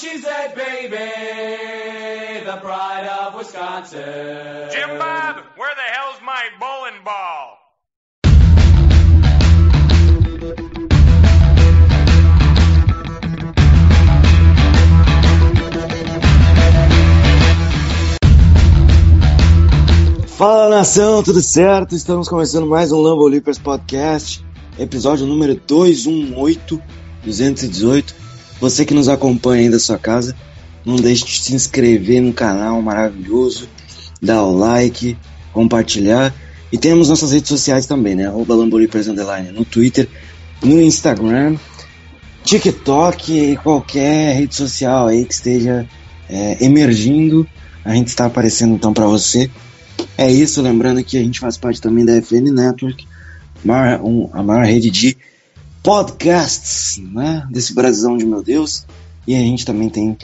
A cheesehead baby, the pride of Wisconsin. Jim Bob, where the hell's my bowling ball? Fala nação, tudo certo? Estamos começando mais um Lambo Leapers Podcast, episódio número 218, 218. Você que nos acompanha aí da sua casa, não deixe de se inscrever no canal maravilhoso, dar o like, compartilhar. E temos nossas redes sociais também, né? Arroba Underline no Twitter, no Instagram, TikTok e qualquer rede social aí que esteja é, emergindo. A gente está aparecendo então para você. É isso, lembrando que a gente faz parte também da FN Network, a maior rede de podcasts, né? Desse Brasilão de meu Deus. E a gente também tem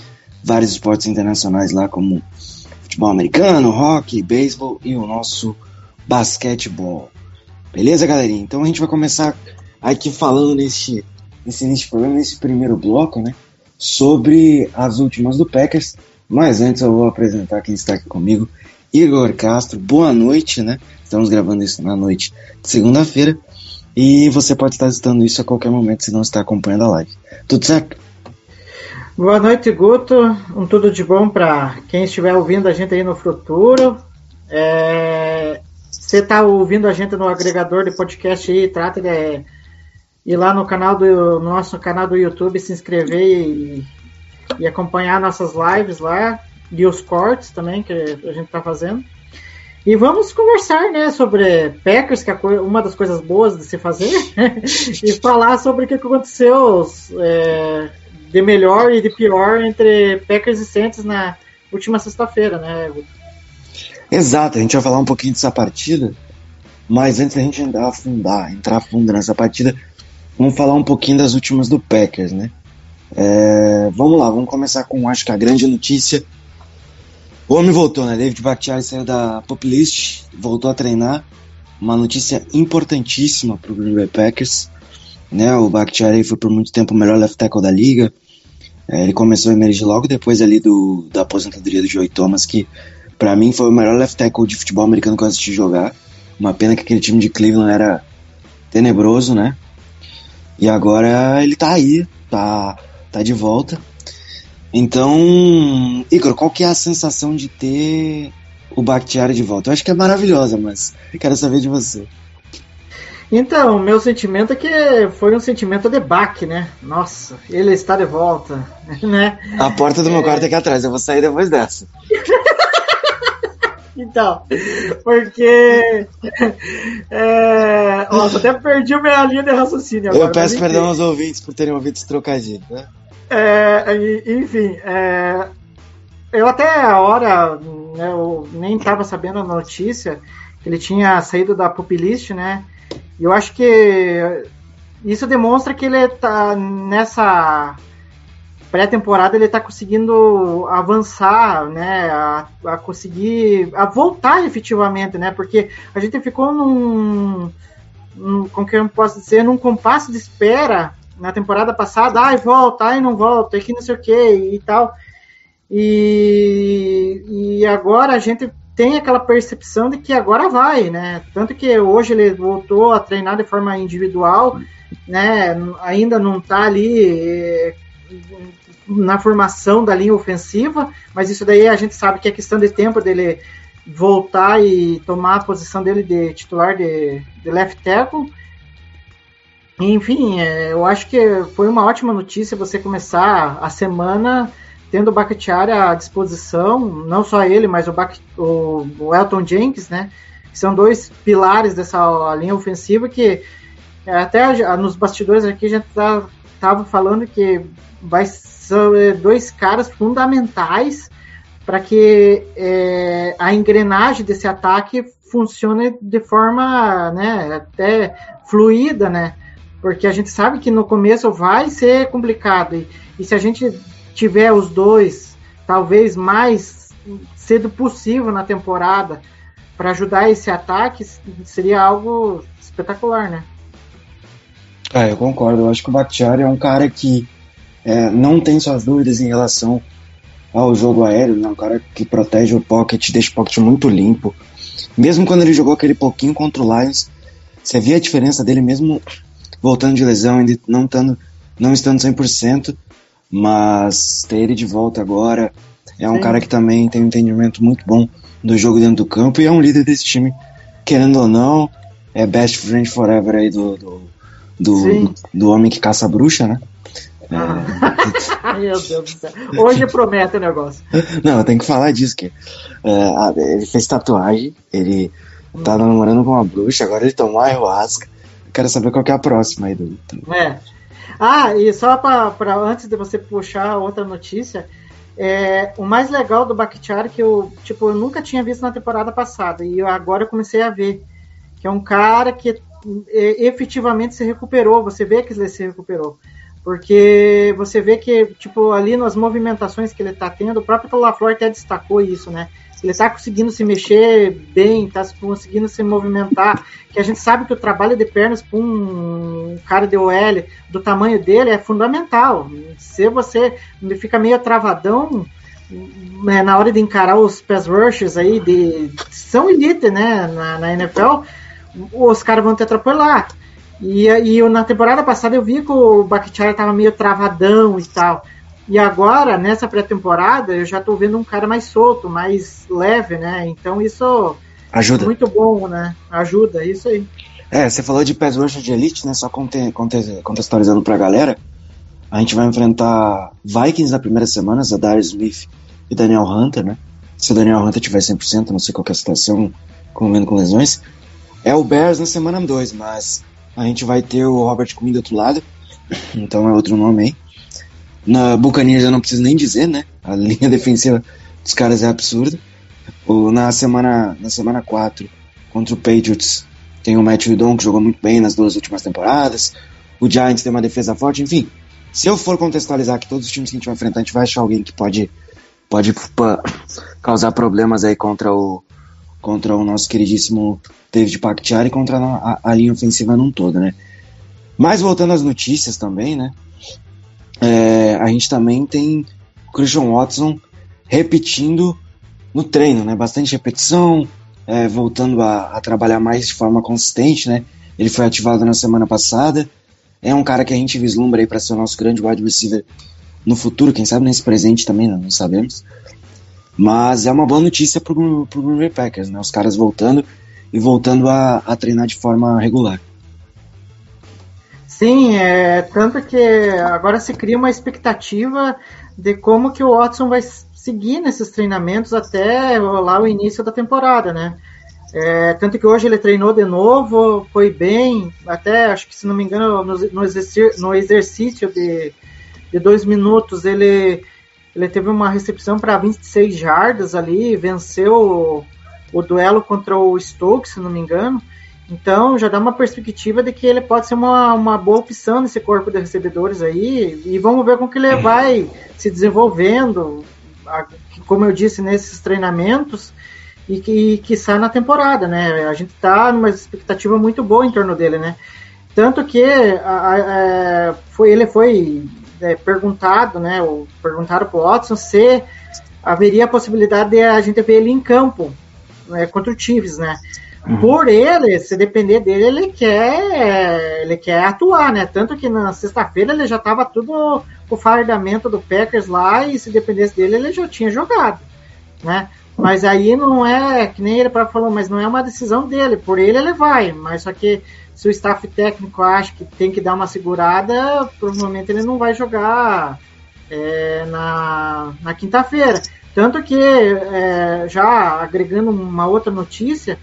vários esportes internacionais lá, como futebol americano, hockey, beisebol e o nosso basquetebol. Beleza, galerinha? Então a gente vai começar aqui falando nesse, programa, nesse primeiro bloco, né? Sobre as últimas do Packers. Mas antes eu vou apresentar quem está aqui comigo. Igor Castro, boa noite, né? Estamos gravando isso na noite de segunda-feira. E você pode estar escutando isso a qualquer momento se não está acompanhando a live. Tudo certo? Boa noite, Guto. Um tudo de bom para quem estiver ouvindo a gente aí no futuro. É, Você está ouvindo a gente no agregador de podcast aí, trata de ir lá no canal do no nosso canal do YouTube, se inscrever e, e acompanhar nossas lives lá e os cortes também que a gente está fazendo. E vamos conversar, né, sobre Packers, que é uma das coisas boas de se fazer, e falar sobre o que aconteceu é, de melhor e de pior entre Packers e Saints na última sexta-feira, né? Exato, a gente vai falar um pouquinho dessa partida. Mas antes da gente entrar afundar, entrar fundo nessa partida, vamos falar um pouquinho das últimas do Packers, né? É, vamos lá, vamos começar com acho que a grande notícia. O homem voltou, né? David Bakhtiari saiu da Pop List, voltou a treinar. Uma notícia importantíssima para o Green Bay Packers. Né? O Bakhtiari foi por muito tempo o melhor left tackle da liga. É, ele começou a emergir logo depois ali do, da aposentadoria do Joey Thomas, que para mim foi o melhor left tackle de futebol americano que eu assisti jogar. Uma pena que aquele time de Cleveland era tenebroso, né? E agora ele tá aí, tá, tá de volta. Então, Igor, qual que é a sensação de ter o Bakhtiari de volta? Eu acho que é maravilhosa, mas quero saber de você. Então, meu sentimento é que foi um sentimento de baque, né? Nossa, ele está de volta, né? A porta do meu quarto é aqui atrás, eu vou sair depois dessa. Então, porque. É, nossa, até perdi a minha linha de raciocínio agora. eu peço perdão aos ouvintes por terem ouvido esse trocadilho, né? É, enfim, é, eu até a hora, né, eu nem estava sabendo a notícia que ele tinha saído da pupilist, né? E eu acho que isso demonstra que ele tá nessa pré-temporada ele está conseguindo avançar, né? A, a conseguir a voltar efetivamente, né? Porque a gente ficou num, num como que eu posso dizer, num compasso de espera na temporada passada, ai, volta, ai, não volta, aqui não sei o que e tal. E, e agora a gente tem aquela percepção de que agora vai, né? Tanto que hoje ele voltou a treinar de forma individual, né? Ainda não tá ali eh, na formação da linha ofensiva, mas isso daí a gente sabe que é questão de tempo dele voltar e tomar a posição dele de titular de, de left tackle. Enfim, é, eu acho que foi uma ótima notícia você começar a semana tendo o Bakhtiari à disposição, não só ele, mas o, Bak- o, Elton Jenkins, né? que são dois pilares dessa linha ofensiva que é, até nos bastidores aqui a gente tá, falando que vai são é, dois caras fundamentais para que é, a engrenagem desse ataque funcione de forma né, até fluida, né? Porque a gente sabe que no começo vai ser complicado. E, e se a gente tiver os dois, talvez mais cedo possível na temporada, para ajudar esse ataque, seria algo espetacular, né? É, eu concordo. Eu acho que o Bakhtiari é um cara que é, não tem suas dúvidas em relação ao jogo aéreo, né? Um cara que protege o pocket, deixa o pocket muito limpo. Mesmo quando ele jogou aquele pouquinho contra o Lions, você via a diferença dele mesmo voltando de lesão, ainda não estando, não estando 100%, mas ter ele de volta agora é um Sim. cara que também tem um entendimento muito bom do jogo dentro do campo e é um líder desse time, querendo ou não, é best friend forever aí do, do, do, do homem que caça a bruxa, né? É... Meu Deus do céu. Hoje promete o negócio. Não, eu tenho que falar disso. Que, é, ele fez tatuagem, ele tá namorando com uma bruxa, agora ele tomou ayahuasca. Quero saber qual que é a próxima aí do. É. Ah, e só para antes de você puxar outra notícia, é, o mais legal do Bakhtiari que eu, tipo, eu nunca tinha visto na temporada passada e agora eu comecei a ver, que é um cara que é, efetivamente se recuperou, você vê que ele se recuperou. Porque você vê que, tipo, ali nas movimentações que ele está tendo, o próprio LaFleur até destacou isso, né? Ele está conseguindo se mexer bem, está conseguindo se movimentar. Que a gente sabe que o trabalho de pernas para um cara de OL do tamanho dele é fundamental. Se você fica meio travadão, né, na hora de encarar os pass rushers aí, de, são elite, né, na, na NFL, os caras vão te atropelar. E, e eu, na temporada passada eu vi que o Bakhtiari estava meio travadão e tal. E agora, nessa pré-temporada, eu já estou vendo um cara mais solto, mais leve, né? Então isso ajuda. É muito bom, né? Ajuda, isso aí. É, você falou de pés rusher de elite, né? Só contextualizando pra galera. A gente vai enfrentar Vikings na primeira semana, Zadar Smith e Daniel Hunter, né? Se o Daniel Hunter tiver 100%, não sei qual é a situação, convivendo com lesões. É o Bears na semana 2, mas a gente vai ter o Robert Quinn do outro lado, então é outro nome aí. Na Buccaneers eu não preciso nem dizer, né? A linha defensiva dos caras é absurda. O, na semana na semana 4 contra o Patriots tem o Matt Judon que jogou muito bem nas duas últimas temporadas. O Giants tem uma defesa forte, enfim. Se eu for contextualizar aqui todos os times que a gente vai enfrentar, a gente vai achar alguém que pode pode causar problemas aí contra o contra o nosso queridíssimo David Bakhtiari e contra a, a, linha ofensiva num todo, né? Mas voltando às notícias também, né? É, a gente também tem o Christian Watson repetindo no treino, né? Bastante repetição, é, voltando a, a, trabalhar mais de forma consistente, né? Ele foi ativado na semana passada. É um cara que a gente vislumbra aí para ser o nosso grande wide receiver no futuro, quem sabe nesse presente também, não, não sabemos. Mas é uma boa notícia pro, pro Green Bay Packers, né? Os caras voltando e voltando a, a treinar de forma regular. Sim, é, tanto que agora se cria uma expectativa de como que o Watson vai seguir nesses treinamentos até lá o início da temporada, né? É, tanto que hoje ele treinou de novo, foi bem, até acho que se não me engano no, no, exercício, no exercício de, de dois minutos ele ele teve uma recepção para 26 jardas ali, venceu o, o, duelo contra o Stokes, se não me engano. Então já dá uma perspectiva de que ele pode ser uma, uma boa opção nesse corpo de recebedores aí. E vamos ver como que ele vai se desenvolvendo, como eu disse, nesses treinamentos e que, que sai na temporada, né? A gente tá numa expectativa muito boa em torno dele, né? Tanto que a, a, é, foi, ele foi é, perguntado, né, ou perguntaram para o Watson se haveria a possibilidade de a gente ver ele em campo né, contra o Chiefs, né? Uhum. Por ele, se depender dele, ele quer, ele quer atuar, né? Tanto que na sexta-feira ele já estava tudo o fardamento do Packers lá e se dependesse dele, ele já tinha jogado, né? Mas aí não é, que nem ele falou, mas não é uma decisão dele. Por ele, ele vai. Mas só que se o staff técnico acha que tem que dar uma segurada, provavelmente ele não vai jogar é, na, na quinta-feira. Tanto que, é, já agregando uma outra notícia,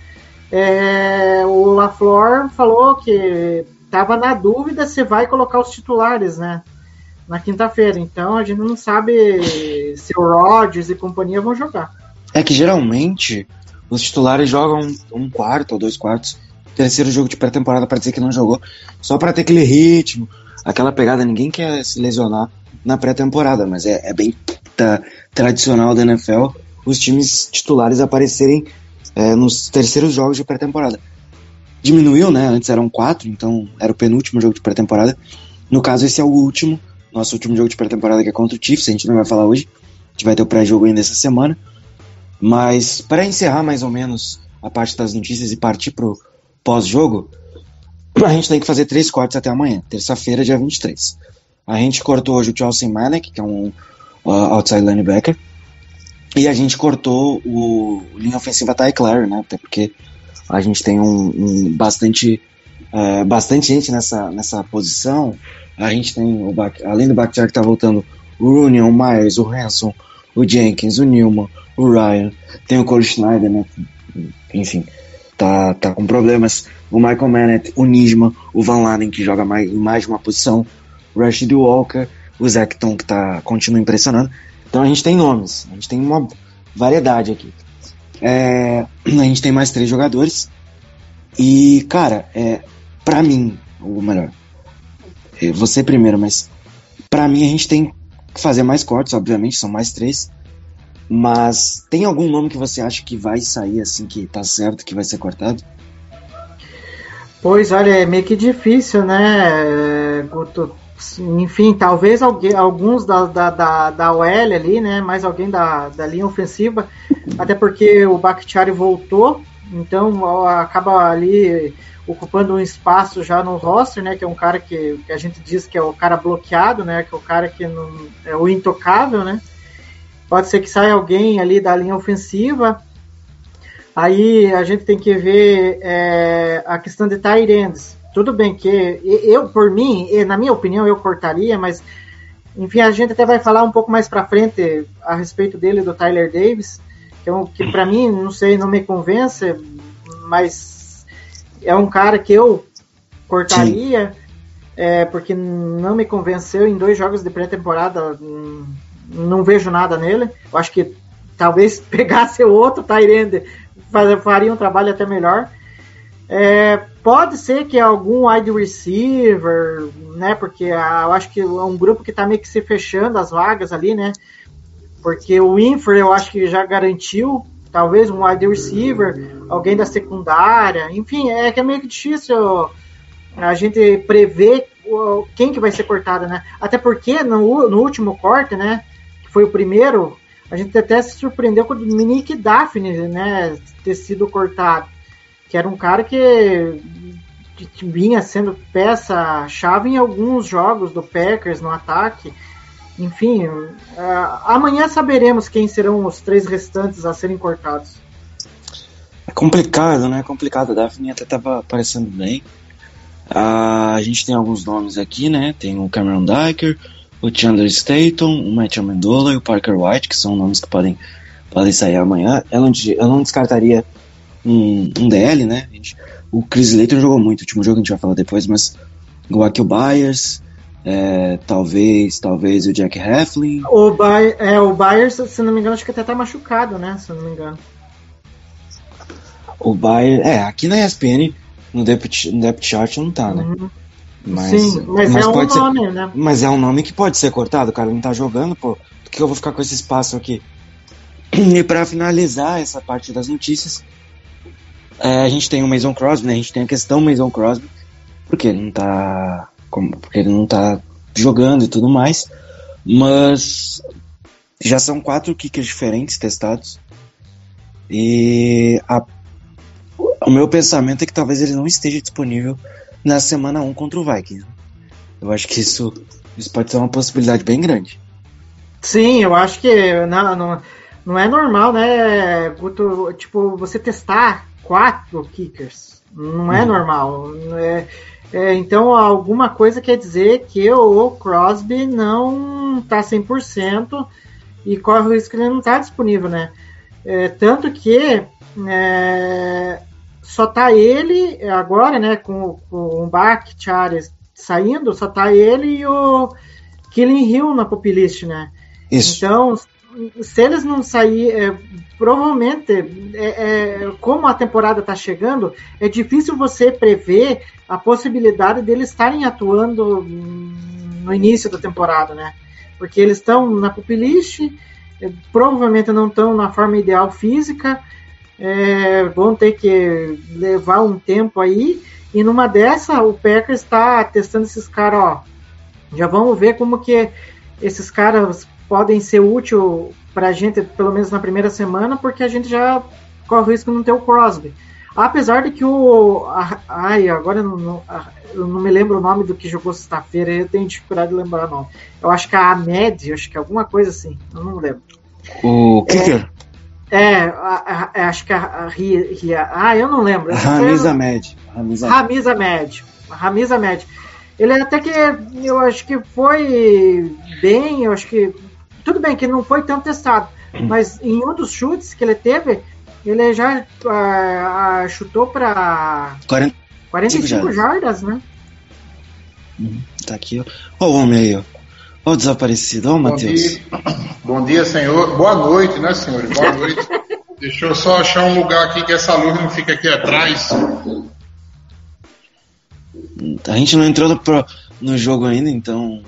é, o LaFleur falou que estava na dúvida se vai colocar os titulares, né? Na quinta-feira. Então a gente não sabe se o Rodgers e companhia vão jogar. É que geralmente os titulares jogam um quarto ou dois quartos, terceiro jogo de pré-temporada para dizer que não jogou, só para ter aquele ritmo, aquela pegada. Ninguém quer se lesionar na pré-temporada, mas é, é bem tá, tradicional da NFL os times titulares aparecerem é, nos terceiros jogos de pré-temporada. Diminuiu, né? Antes eram quatro, então era o penúltimo jogo de pré-temporada. No caso, esse é o último, nosso último jogo de pré-temporada que é contra o Chiefs, a gente não vai falar hoje. A gente vai ter o pré-jogo ainda essa semana. Mas para encerrar mais ou menos a parte das notícias e partir pro pós-jogo, a gente tem que fazer três cortes até amanhã, terça-feira, dia 23. A gente cortou hoje o Chelsea Manek, que é um uh, outside linebacker, e a gente cortou o, linha ofensiva Ty Clare, né? Até porque a gente tem um, um bastante, é, bastante gente nessa, nessa posição. A gente tem, o além do Bakhtiar que tá voltando, o Rooney, o Myers, o Hanson, o Jenkins, o Newman, o Ryan. Tem o Cole Schneider, né? Enfim, tá, tá com problemas. O Michael Mannett, o Nisman, o Van Laden, que joga mais, em mais de uma posição. O Rashid Walker, o Zecton, que tá, continua impressionando. Então a gente tem nomes, a gente tem uma variedade aqui. É, a gente tem mais três jogadores. E, cara, é, pra mim, ou melhor, é, você primeiro, mas pra mim a gente tem que fazer mais cortes, obviamente, são mais três. Mas tem algum nome que você acha que vai sair assim, que tá certo, que vai ser cortado? Pois, olha, é meio que difícil, né, Guto? Enfim, talvez alguém, alguns da, da, da, da OL ali, né? Mais alguém da, da linha ofensiva, até porque o Bakhtiari voltou, então acaba ali ocupando um espaço já no roster, né? Que é um cara que, que a gente diz que é o cara bloqueado, né? Que é o cara que não, é o intocável, né? Pode ser que saia alguém ali da linha ofensiva. Aí a gente tem que ver é, a questão de tight tudo bem que eu, por mim, na minha opinião, eu cortaria, mas enfim, a gente até vai falar um pouco mais para frente a respeito dele, do Tyler Davis, que, é um, que para mim, não sei, não me convence, mas é um cara que eu cortaria, é, porque não me convenceu em dois jogos de pré-temporada, não vejo nada nele. Eu acho que talvez pegasse o outro Tyrande faria um trabalho até melhor. É, pode ser que algum wide receiver, né? Porque a, eu acho que é um grupo que está meio que se fechando as vagas ali, né? Porque o Winfrey eu acho que já garantiu, talvez um wide receiver, alguém da secundária, enfim, é que é meio que difícil a gente prever quem que vai ser cortado, né? Até porque no, no último corte, né? Que foi o primeiro, a gente até se surpreendeu com o Minique Daphne, né? Ter sido cortado que era um cara que, vinha sendo peça-chave em alguns jogos do Packers no ataque. Enfim, uh, amanhã saberemos quem serão os três restantes a serem cortados. É complicado, né? É complicado. A Daphne até estava aparecendo bem. Uh, a gente tem alguns nomes aqui, né? Tem o Cameron Diker, o Chandler Staton, o Matt Amendola e o Parker White, que são nomes que podem, podem sair amanhã. Eu não, eu não descartaria um, um DL, né? Gente, o Chris Layton jogou muito, o último jogo a gente vai falar depois, mas o Akil Byers, é, talvez, talvez o Jack Hefflin. O, By, é, o Byers, se não me engano, acho que até tá machucado, né? Se não me engano. O Byers, é, aqui na ESPN, no depth, no depth chart não tá, né? Uhum. Mas, Sim, mas, mas é um nome, ser, né? Mas é um nome que pode ser cortado, o cara não tá jogando, pô. Por que eu vou ficar com esse espaço aqui? E para finalizar essa parte das notícias, é, a gente tem o Mason Crosby, né? A gente tem a questão Mason Crosby, porque ele não tá. Porque ele não tá jogando e tudo mais. Mas já são quatro kickers diferentes testados. E a, o meu pensamento é que talvez ele não esteja disponível na semana 1 contra o Vikings. Eu acho que isso, isso pode ser uma possibilidade bem grande. Sim, eu acho que não, não, não é normal, né, Guto, tipo, você testar quatro kickers. Não é hum. normal. É, é, então, alguma coisa quer dizer que o Crosby não está 100% e corre o risco que ele não está disponível, né? É, tanto que é, só tá ele agora, né, com, com o Bach, Charles saindo, só tá ele e o Killing Hill na pop list, né? Isso. Então, se eles não sair, é, provavelmente, é, é, como a temporada está chegando, é difícil você prever a possibilidade deles estarem atuando no início da temporada, né? Porque eles estão na pupilist, é, provavelmente não estão na forma ideal física, é, vão ter que levar um tempo aí, e numa dessa o Packers está testando esses caras, ó, já vamos ver como que esses caras podem ser úteis para a gente, pelo menos na primeira semana, porque a gente já corre o risco de não ter o Crosby. Apesar de que o. ai, agora eu não, eu não me lembro o nome do que jogou sexta-feira, eu tenho dificuldade de lembrar o nome. Eu acho que é a Ahmed, acho que é alguma coisa assim, eu não lembro. O Kicker, É, a- a- acho que a, a Ria, Ah, eu não lembro. Ramiz Ahmed. Ramiz Ahmed. Ramiz Ahmed. Ele até que eu acho que foi bem, eu acho que. Tudo bem que não foi tão testado, mas em um dos chutes que ele teve, ele já ah, chutou para 40, 45 jardas. jardas, né? tá aqui, ó. Ó o homem aí, ó. Ó o desaparecido, ó o Matheus. Bom dia, senhor. Boa noite, né, senhores? Boa noite. Deixa eu só achar um lugar aqui que essa luz não fica aqui atrás. A gente não entrou no, pro- no jogo ainda, então.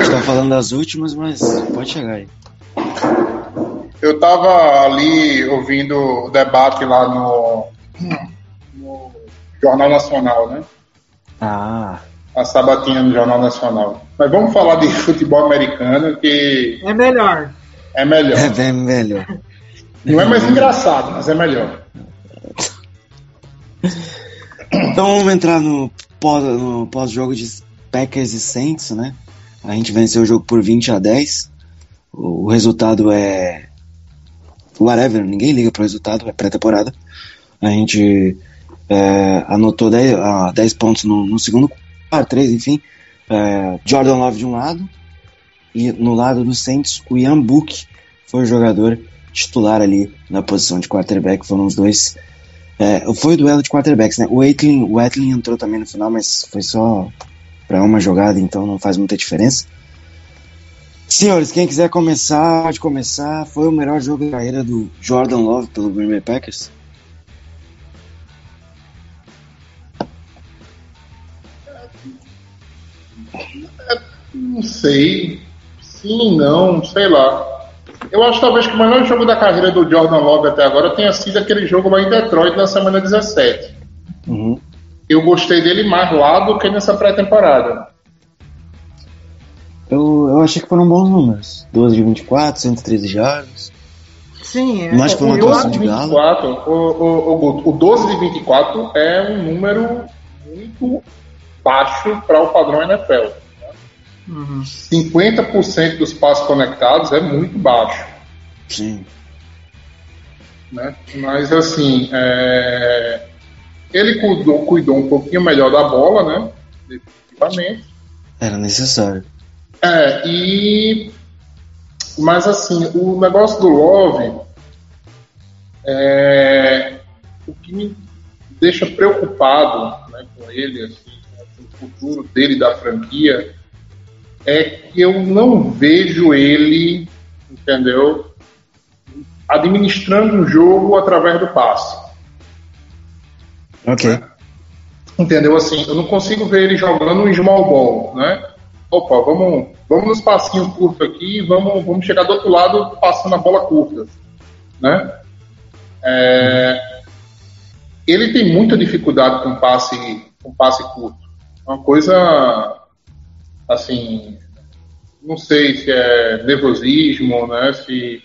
A gente tá falando das últimas, mas pode chegar aí. Eu tava ali ouvindo o debate lá no, no Jornal Nacional, né? Ah, A sabatina no Jornal Nacional. Mas vamos falar de futebol americano, que É melhor. é melhor. é bem melhor. Não é mais engraçado, mas é melhor. Então vamos entrar no pós- no pós-jogo de Packers e Saints, né? A gente venceu o jogo por 20 a 10. O, resultado é. Whatever, ninguém liga pro resultado, é pré-temporada. A gente é, anotou 10, ah, 10 pontos no, no segundo quarto, 3, enfim. É, Jordan Love de um lado. E no lado do Saints, o Ian Book foi o jogador titular ali na posição de quarterback. Foram os dois é, foi o duelo de quarterbacks, né? O Aitlin, o Aitlin entrou também no final, mas foi só para uma jogada, então não faz muita diferença. Senhores, quem quiser começar, pode começar. Foi o melhor jogo da carreira do Jordan Love pelo Green Bay Packers? Não sei. Sim, não, sei lá. Eu acho talvez que o melhor jogo da carreira do Jordan Love até agora tenha sido aquele jogo lá em Detroit na semana 17. Uhum. Eu gostei dele mais lá do que nessa pré-temporada. Eu, eu achei que foram bons números. 12 de 24, 113 jardas. Sim, é. Mas foi uma o atuação 12 de galo. 24, o, o, o, Guto, o 12 de 24 é um número muito baixo para o padrão NFL. Uhum. 50% dos passos conectados é muito baixo. Sim. né? Mas assim, é, ele cuidou, cuidou um pouquinho melhor da bola, né? Definitivamente. Era necessário. É, e mas assim, o negócio do Love é, o que me deixa preocupado né, com ele, assim, com o futuro dele da franquia, é que eu não vejo ele, entendeu, administrando um jogo através do passe. Ok. Entendeu? Assim, eu não consigo ver ele jogando um small ball, né? Opa, vamos, vamos nos passinhos curtos aqui vamos, vamos chegar do outro lado passando a bola curta, né? É, ele tem muita dificuldade com passe, com passe curto. Uma coisa, assim, não sei se é nervosismo, né? Se,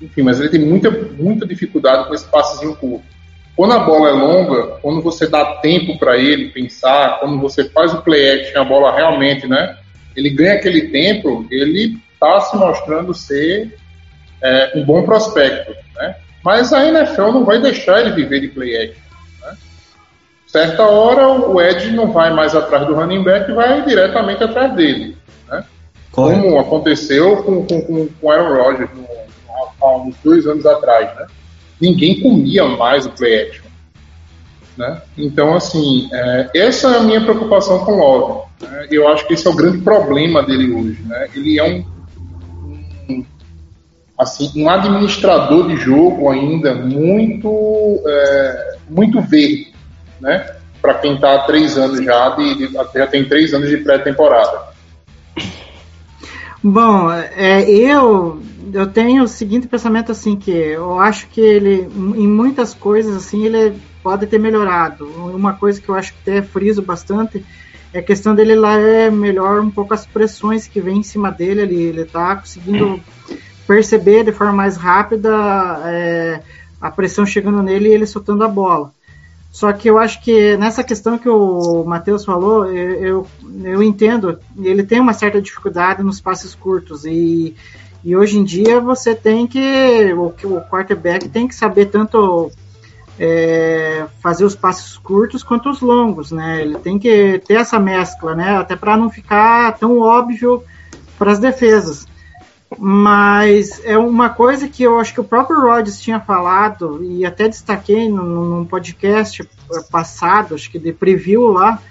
enfim, mas ele tem muita, muita dificuldade com esse passezinho curto. Quando a bola é longa, quando você dá tempo para ele pensar, quando você faz o play action, a bola realmente, né? Ele ganha aquele tempo, ele está se mostrando ser é, um bom prospecto, né? Mas a NFL não vai deixar ele viver de play action. Né? Certa hora o Ed não vai mais atrás do running back, vai diretamente atrás dele, né? Como aconteceu com, com, com, com Aaron Rodgers no- há uns dois anos atrás, né? Ninguém comia mais o play action. Né? Então, assim, é, essa é a minha preocupação com o Love. Né? Eu acho que esse é o grande problema dele hoje. Né? Ele é um, um, assim, um administrador de jogo ainda muito, é, muito verde, né? Para quem está há três anos já, de, de, já tem três anos de pré-temporada. Bom, é, eu eu tenho o seguinte pensamento assim que eu acho que ele em muitas coisas assim ele pode ter melhorado. Uma coisa que eu acho que até friso bastante é a questão dele lá é melhor um pouco as pressões que vem em cima dele ali. Ele tá conseguindo perceber de forma mais rápida é, a pressão chegando nele e ele soltando a bola. Só que eu acho que nessa questão que o Matheus falou, eu, eu, eu entendo, ele tem uma certa dificuldade nos passes curtos e, e hoje em dia você tem que, o, o quarterback tem que saber tanto é, fazer os passos curtos quanto os longos, né? Ele tem que ter essa mescla, né? Até para não ficar tão óbvio para as defesas. Mas é uma coisa que eu acho que o próprio Rodgers tinha falado e até destaquei num, podcast passado, acho que de preview lá,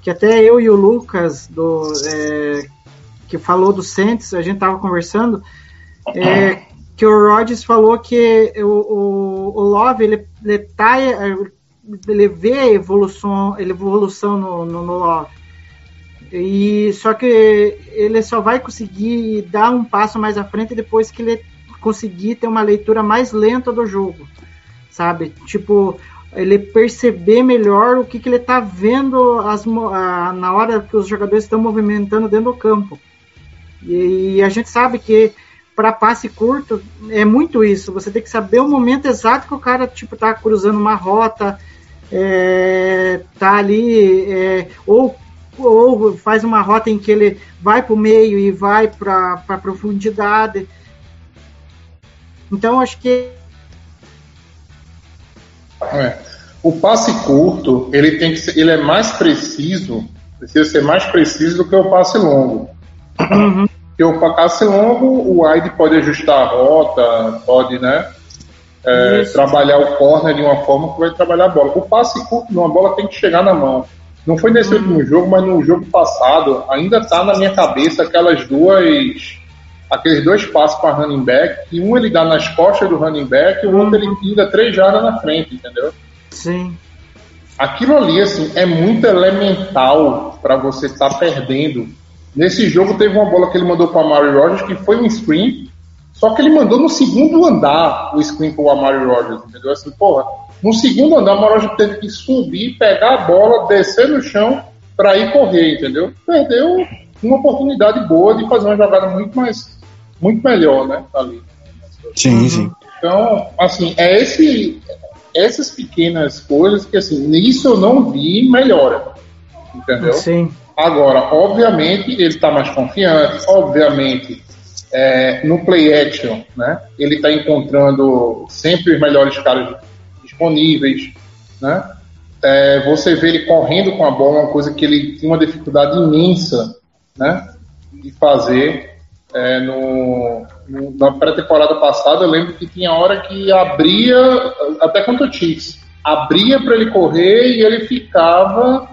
que até eu e o Lucas do é, que falou do Saints, a gente tava conversando, é, que o Rodgers falou que o, o, o Love ele, ele, tá, ele vê a evolução, evolução no, no, no Love. E só que ele só vai conseguir dar um passo mais à frente depois que ele conseguir ter uma leitura mais lenta do jogo, sabe? Tipo, ele perceber melhor o que, que ele está vendo as, a, na hora que os jogadores estão movimentando dentro do campo. E, e a gente sabe que para passe curto é muito isso. Você tem que saber o momento exato que o cara tipo tá cruzando uma rota, é, tá ali é, ou ou faz uma rota em que ele vai para o meio e vai para a profundidade. Então acho que é. o passe curto ele tem que ser, ele é mais preciso, precisa ser mais preciso do que o passe longo. Uhum. Porque o passe longo, o wide pode ajustar a rota, pode, né? É, trabalhar o corner de uma forma que vai trabalhar a bola. O passe curto numa bola tem que chegar na mão. Não foi nesse último jogo, mas no jogo passado ainda está na minha cabeça aquelas duas, aqueles dois passos para running back, que um ele dá nas costas do running back e o outro ele pinga três jardas na frente, entendeu? Sim. Aquilo ali assim é muito elemental para você estar tá perdendo Nesse jogo teve uma bola que ele mandou para o Amari Rogers que foi um screen, só que ele mandou no segundo andar o screen para o Amari Rogers, entendeu? Assim, porra, no segundo andar o Amari Rogers teve que subir, pegar a bola, descer no chão para ir correr, entendeu? Perdeu uma oportunidade boa de fazer uma jogada muito mais, muito melhor, né, ali. Sim, sim. Então, assim, é esse, essas pequenas coisas que, assim, nisso eu não vi melhora, entendeu? Sim. Agora, obviamente, ele está mais confiante, obviamente, é, no play action, né? Ele está encontrando sempre os melhores caras disponíveis, né? É, você vê ele correndo com a bola, uma coisa que ele tinha uma dificuldade imensa, né? De fazer é, no, no, na pré-temporada passada. Eu lembro que tinha hora que abria, até contra o Chiefs, abria para ele correr e ele ficava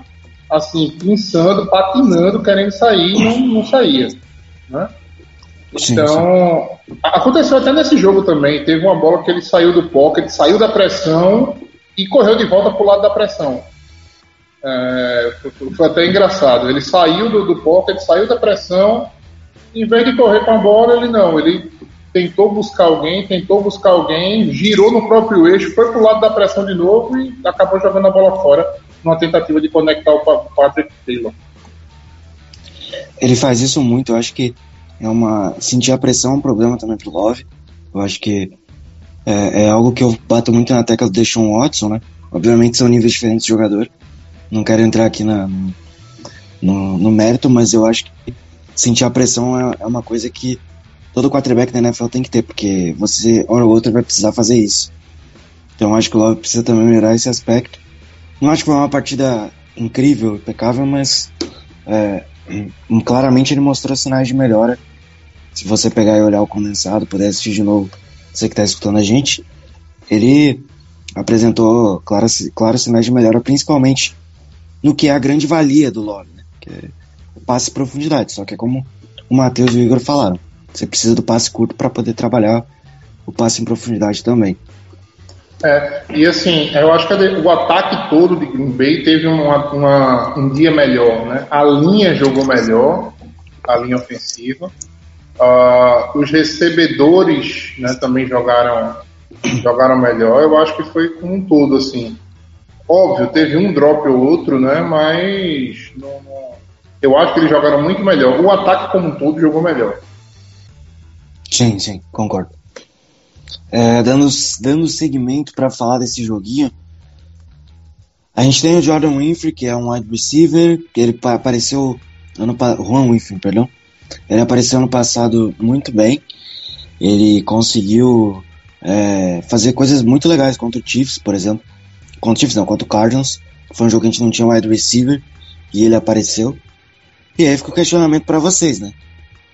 assim, pensando, patinando, querendo sair não, não saía. Né? Então, sim, sim. aconteceu até nesse jogo também. Teve uma bola que ele saiu do pocket, saiu da pressão e correu de volta para o lado da pressão. É, foi, até engraçado. Ele saiu do, do pocket, saiu da pressão, em vez de correr com a bola, ele não. Ele tentou buscar alguém, tentou buscar alguém, girou no próprio eixo, foi para o lado da pressão de novo e acabou jogando a bola fora numa tentativa de conectar o Patrick Taylor. Ele faz isso muito, eu acho que é uma. Sentir a pressão é um problema também pro Love. Eu acho que é, é algo que eu bato muito na tecla do Deshaun Watson, né? Obviamente são níveis diferentes de jogador. Não quero entrar aqui na, no, no mérito, mas eu acho que sentir a pressão é, é uma coisa que todo quarterback da NFL tem que ter, porque você, hora ou outra, vai precisar fazer isso. Então acho que o Love precisa também melhorar esse aspecto. Não acho que foi uma partida incrível, impecável, mas é, claramente ele mostrou sinais de melhora. Se você pegar e olhar o condensado, puder assistir de novo, você que está escutando a gente. ele apresentou claros, claros sinais de melhora, principalmente no que é a grande valia do Love, né? que é o passe profundidade. Só que é como o Matheus e o Igor falaram, você precisa do passe curto para poder trabalhar o passe em profundidade também. É, e assim, eu acho que o ataque todo de Green Bay teve uma, uma, um dia melhor, né? A linha jogou melhor, a linha ofensiva. Uh, os recebedores né, também jogaram, jogaram melhor. Eu acho que foi como um todo, assim. Óbvio, teve um drop ou outro, né? Mas não, não, eu acho que eles jogaram muito melhor. O ataque como um todo jogou melhor. Sim, sim, concordo. É, dando, dando segmento para falar desse joguinho, a gente tem o Jordan Winfrey, que é um wide receiver, que ele apareceu ano Juan Winfrey, perdão. Ele apareceu ano passado muito bem. Ele conseguiu é, fazer coisas muito legais contra o Chiefs, por exemplo. Contra o Chiefs não, contra o Cardinals. Foi um jogo que a gente não tinha wide receiver e ele apareceu. E aí fica o questionamento para vocês, né?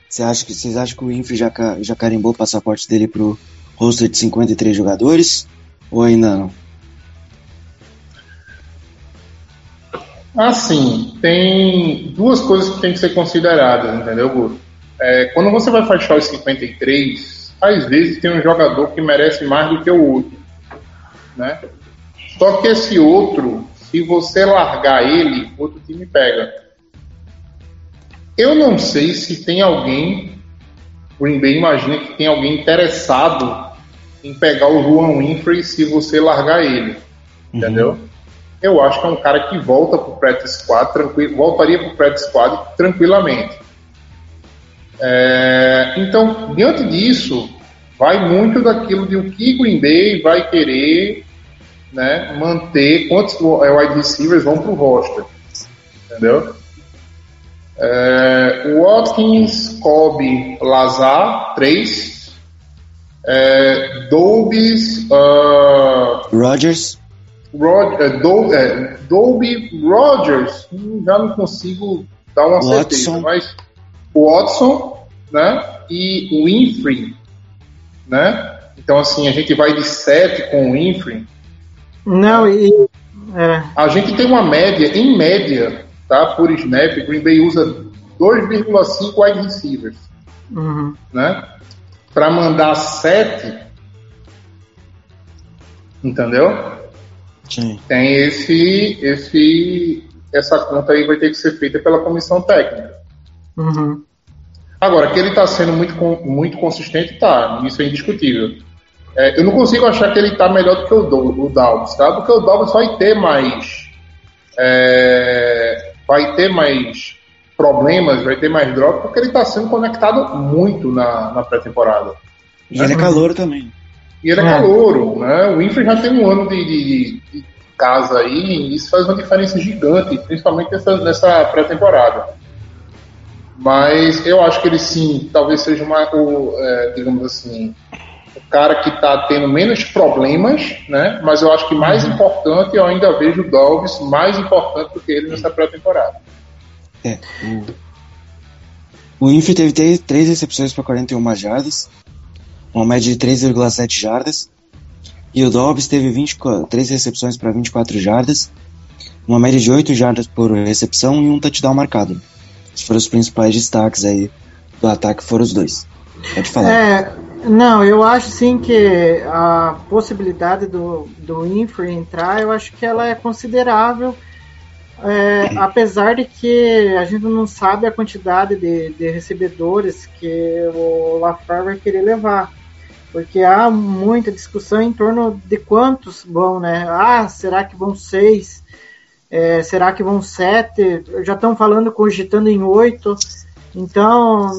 Você acha que, vocês acham que o Winfrey já, já carimbou o passaporte dele pro roster de 53 jogadores? Ou ainda não? Assim, tem duas coisas que tem que ser consideradas, entendeu, Guto? É, quando você vai fechar os 53, às vezes tem um jogador que merece mais do que o outro, né? Só que esse outro, se você largar ele, outro time pega. Eu não sei se tem alguém, Green Bay imagina que tem alguém interessado em pegar o Juan Winfrey se você largar ele, uhum. entendeu? Eu acho que é um cara que volta pro practice squad, tranquilo, voltaria pro practice squad tranquilamente. É, então, diante disso, vai muito daquilo de o que Green Bay vai querer né, manter, quantos é, wide receivers vão pro roster, entendeu? É, Watkins, Kobe, Lazar, três é, Dolby. Uh, Rogers. Rod, é, Dol, é, Dolby Rogers, hum, já não consigo dar uma Watson. certeza, mas o Watson, né? E o Winfrey, né? Então, assim, a gente vai de 7 com o Winfrey. Não, e. É. A gente tem uma média, em média, tá? Por snap, Green Bay usa 2,5 wide receivers. Uhum. Né? para mandar sete, entendeu? Sim. Tem esse, esse, essa conta aí vai ter que ser feita pela comissão técnica. Uhum. Agora, que ele está sendo muito, muito consistente, tá, isso é indiscutível. É, eu não consigo achar que ele está melhor do que o, o Dalvis, tá? Porque o Dalvis vai ter mais. É, vai ter mais problemas, vai ter mais drop, porque ele está sendo conectado muito na, na pré-temporada. E ele é calor também. E ele é, é. calor, né? O Winfrey já tem um ano de, de, de, casa aí, e isso faz uma diferença gigante, principalmente nessa, nessa pré-temporada. Mas eu acho que ele sim, talvez seja uma, o, é, digamos assim, o cara que está tendo menos problemas, né? Mas eu acho que mais uhum. importante, eu ainda vejo o Dobbs mais importante do que ele nessa pré-temporada. É, o, Infi teve 3 recepções para 41 jardas, uma média de 3,7 jardas. E o Dobbs teve 20, 3 recepções para 24 jardas, uma média de 8 jardas por recepção e um touchdown marcado. Esses foram os principais destaques aí do ataque, foram os dois. Pode falar. É, não, eu acho sim que a possibilidade do, do Infra entrar, eu acho que ela é considerável é, apesar de que a gente não sabe a quantidade de, de recebedores que o LaFleur vai querer levar. Porque há muita discussão em torno de quantos vão, né? Ah, será que vão seis? É, será que vão sete? Já estão falando, cogitando em oito. Então,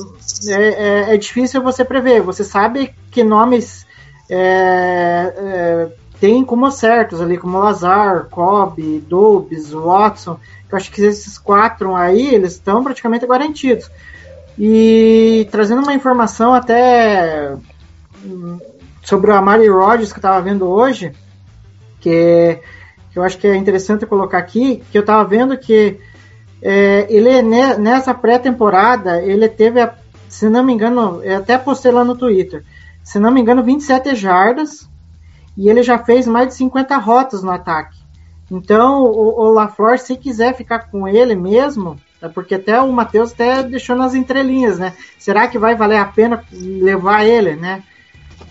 é, é, é, difícil você prever. Você sabe que nomes é, é, tem como certos ali, como Lazar, Cobb, Dobbs, Watson, eu acho que esses quatro aí, eles estão praticamente garantidos. E trazendo uma informação até hum, sobre o Amari Rodgers que eu estava vendo hoje, que, que, eu acho que é interessante colocar aqui, que eu estava vendo que é, ele nessa pré-temporada, ele teve, a, se não me engano, eu até postei lá no Twitter, se não me engano, 27 jardas, e ele já fez mais de 50 rotas no ataque. Então, o, o LaFleur, se quiser ficar com ele mesmo, é porque até o Matheus até deixou nas entrelinhas, né? Será que vai valer a pena levar ele, né?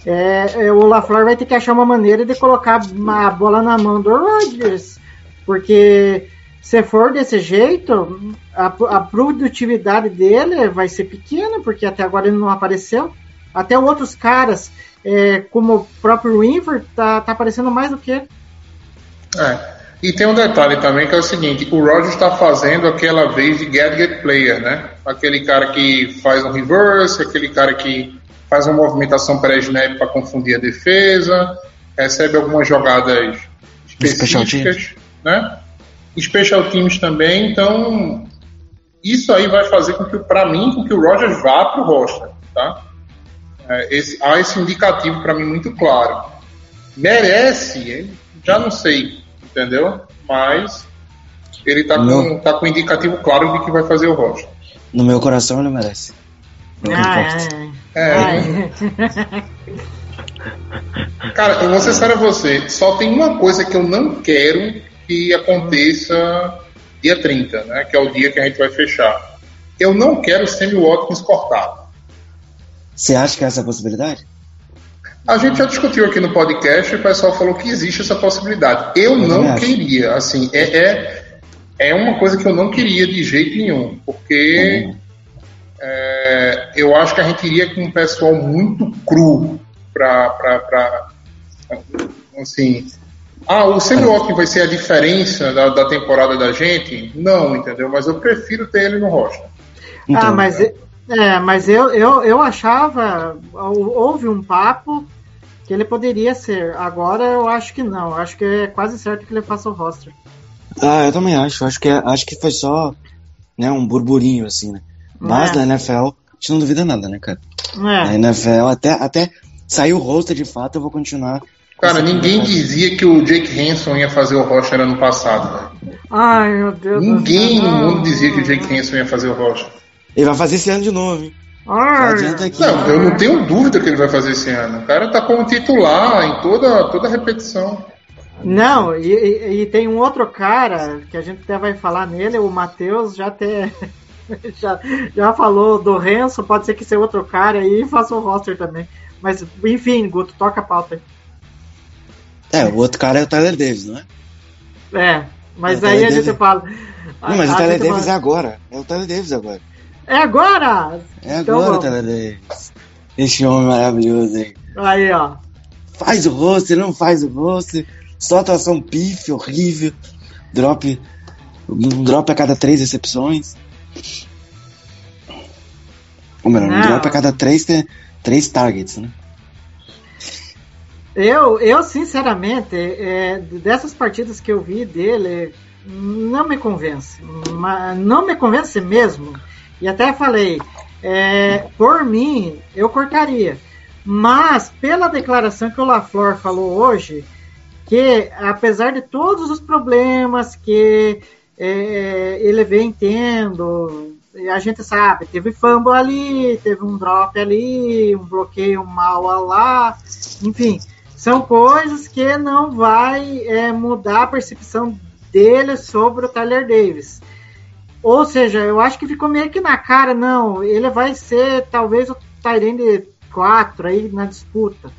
É, é, o LaFleur vai ter que achar uma maneira de colocar a bola na mão do Rodgers, porque se for desse jeito, a, a produtividade dele vai ser pequena, porque até agora ele não apareceu. Até outros caras, é, como o próprio Winford, tá, tá aparecendo mais do que ele. É. E tem um detalhe também que é o seguinte: o Rogers está fazendo aquela vez de gadget player, né? Aquele cara que faz um reverse, aquele cara que faz uma movimentação pré-snap para confundir a defesa, recebe algumas jogadas específicas, né? Special teams também, então isso aí vai fazer com que, para mim, com que o Rogers vá para o roster, tá? É, esse, há esse indicativo para mim muito claro. Merece, já não sei, entendeu? Mas ele está com, tá com indicativo claro de que vai fazer o roster. No meu coração ele merece. Não Ah, é. É, Cara, eu vou ser sério a você, só tem uma coisa que eu não quero que aconteça dia 30, né? Que é o dia que a gente vai fechar. Eu não quero o Sammy Watkins cortado. Você acha que é essa possibilidade? A gente já discutiu aqui no podcast e o pessoal falou que existe essa possibilidade. Eu, Eu não queria, assim, é, é, é uma coisa que eu não queria de jeito nenhum, porque Uhum. é, eu acho que a gente iria com um pessoal muito cru pra assim, ah, o Sammy Watkins vai ser a diferença da, da temporada da gente? Não, entendeu? Mas eu prefiro ter ele no roster. Então, ah, mas, é, mas eu, eu, eu achava. Houve um papo que ele poderia ser. Agora eu acho que não. Acho que é quase certo que ele faça o roster. Ah, eu também acho. Acho que, é- acho que foi só né, um burburinho, assim, né? Mas É. na NFL, a gente não duvida nada, né, cara? Na É. NFL, até, até sair o roster de fato, eu vou continuar. Cara, ninguém dizia que o Jake Hanson ia fazer o roster ano passado, velho. Ai, meu Deus. do Ninguém céu. no mundo dizia que o Jake Hanson ia fazer o roster. Ele vai fazer esse ano de novo, hein? Não Ai. Não, eu não tenho dúvida que ele vai fazer esse ano. O cara tá como titular em toda, toda repetição. Não, e, e- e tem um outro cara que a gente até vai falar nele, o Matheus já até já, já falou do Renzo, pode ser que seja outro cara aí e faça o roster também. Mas, enfim, Guto, toca a pauta aí. É, o outro cara é o Tyler Davis, não é? É, mas É, aí a gente Davis. fala. Não, mas o Tyler Davis é fala- agora. É o Tyler Davis agora. É agora! É Então agora o vamos. Tyler Davis. Esse homem maravilhoso aí. Aí, ó. Faz o roster, não faz o roster. Só atuação pife, horrível. Drop. Um drop a cada três recepções. Ou melhor, um Não. drop a cada três, três targets, né? Eu, eu sinceramente, é, dessas partidas que eu vi dele, não me convence. Não me convence mesmo. E até falei, é, por mim, eu cortaria. Mas, pela declaração que o LaFleur falou hoje, que apesar de todos os problemas que é, ele vem tendo, a gente sabe, teve fumble ali, teve um drop ali, um bloqueio mal lá, enfim, são coisas que não vai é, mudar a percepção dele sobre o Tyler Davis. Ou seja, eu acho que ficou meio que na cara, não, ele vai ser talvez o Tyrande 4 aí na disputa.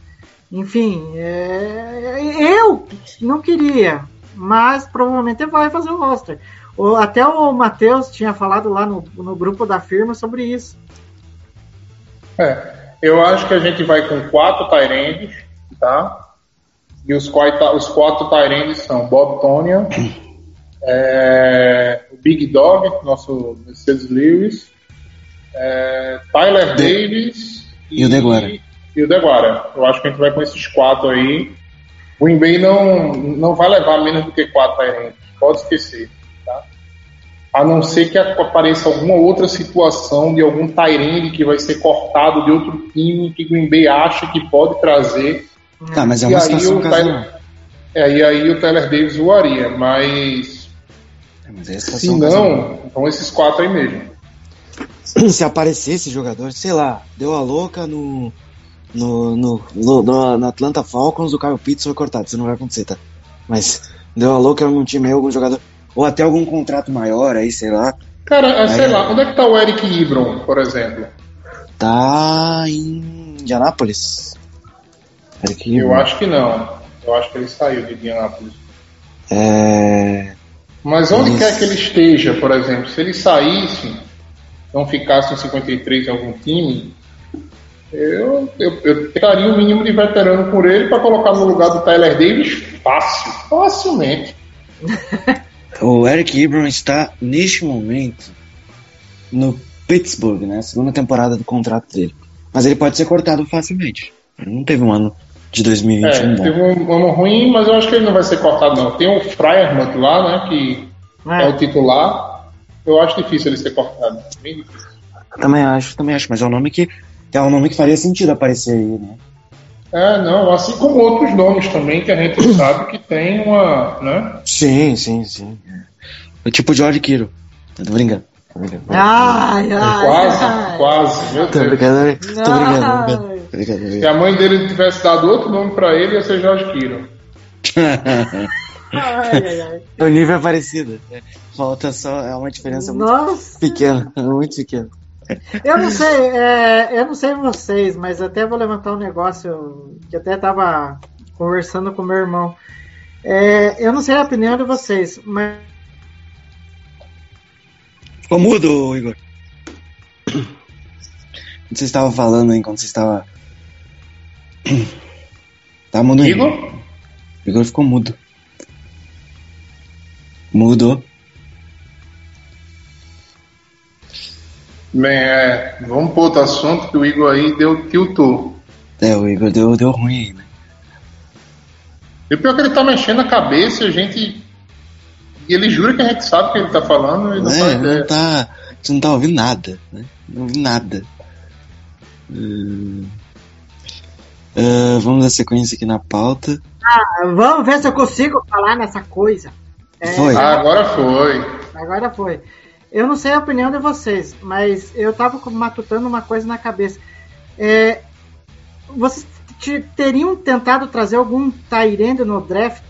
Enfim, é, eu não queria, mas provavelmente vai fazer o roster. O- até o Matheus tinha falado lá no, no grupo da firma sobre isso. É, eu acho que a gente vai com quatro Tyrands, tá? E os quatro, os quatro Tyrands são Bob Tonya, é, o Big Dog, nosso Mercedes Lewis, é, Tyler Davis E o Deguara. E o Deguara. Eu acho que a gente vai com esses quatro aí. O Green Bay não, não vai levar menos do que quatro Tyrands, pode esquecer. Tá? A não ser que apareça alguma outra situação de algum Tyrande que vai ser cortado de outro time que o Green Bay acha que pode trazer. Tá, mas é E uma aí situação o casual. Tyler, é, e aí o Tyler Davis voaria, mas É, Mas é se situação casual. não, vão esses quatro aí mesmo. se aparecer esse jogador, sei lá, deu a louca no, no, no, no, no- no Atlanta Falcons, o Kyle Pitts foi cortado. Isso não vai acontecer, tá? Mas deu a louca algum time aí, algum jogador. Ou até algum contrato maior aí, sei lá. Cara, é, sei Aí- lá, onde é que tá o Eric Ibron, por exemplo? Tá em Indianápolis. Eu acho que não. Eu acho que ele saiu de Indianapolis. É. Mas onde Isso. quer que ele esteja, por exemplo, se ele saísse, não ficasse em 53 em algum time, eu, eu, eu tentaria um mínimo de veterano por ele para colocar no lugar do Tyler Davis fácil, facilmente. O Eric Ebron está, neste momento, no Pittsburgh, né? Segunda temporada do contrato dele. Mas ele pode ser cortado facilmente. Ele não teve um ano de 2021 É, teve um ano ruim, mas eu acho que ele não vai ser cortado, não. Tem o Fryermuth lá, né, que é. É. o titular. Eu acho difícil ele ser cortado. Também acho, também acho. Mas é um nome que é um nome que faria sentido aparecer aí, né? É, não, assim como outros nomes também que a gente sabe que tem uma, né? Sim, sim, sim. O tipo George Kiro. Tô brincando. Tô brincando. Ai, ai, Quase, ai. quase, meu Tô Deus. brincando, tô brincando, tô brincando. Se a mãe dele tivesse dado outro nome pra ele, ia ser Jorge Kiro. brincando. Ai, ai, ai. o nível é parecido. Falta só, é uma diferença muito Nossa, pequena, muito pequena. eu não sei, é, eu não sei vocês, mas até vou levantar um negócio que até tava conversando com meu irmão. É, eu não sei a opinião de vocês, mas Ficou mudo, Igor. Quando você estava falando aí, quando você estava. Tá mudo aí. Igor? O Igor ficou mudo. Mudou. Bem, é, vamos pro outro assunto que o Igor aí deu tiltou. É, o Igor deu, deu ruim aí, né? E o pior é que ele tá mexendo a cabeça e a gente. E ele jura que a gente sabe o que ele tá falando e não É, faz não tá. Você não tá ouvindo nada, né? Não ouvi nada. Hum. Ah, vamos dar sequência aqui na pauta. vamos ver se eu consigo falar nessa coisa. É, Foi. Ah, agora foi. Agora foi. Eu não sei a opinião de vocês, mas eu tava matutando uma coisa na cabeça. É, vocês te- teriam tentado trazer algum Tyrande no draft?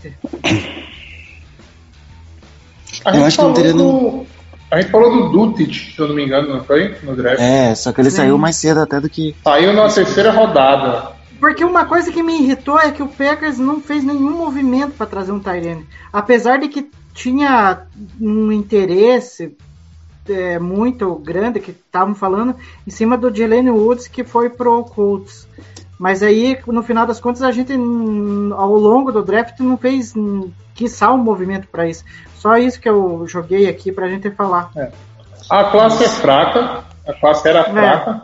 A Eu gente acho que não falou teria do. A gente falou do Dutit, se eu não me engano, não foi? No draft. É, só que ele Sim. saiu mais cedo até do que. Saiu na terceira rodada. Porque uma coisa que me irritou é que o Packers não fez nenhum movimento para trazer um Tyrande. Apesar de que tinha um interesse é, muito grande que estavam falando em cima do Jalen Woods que foi pro Colts. Mas aí, no final das contas, a gente ao longo do draft não fez quiçá um movimento para isso. Só isso que eu joguei aqui pra gente falar. A classe é fraca. A classe era fraca.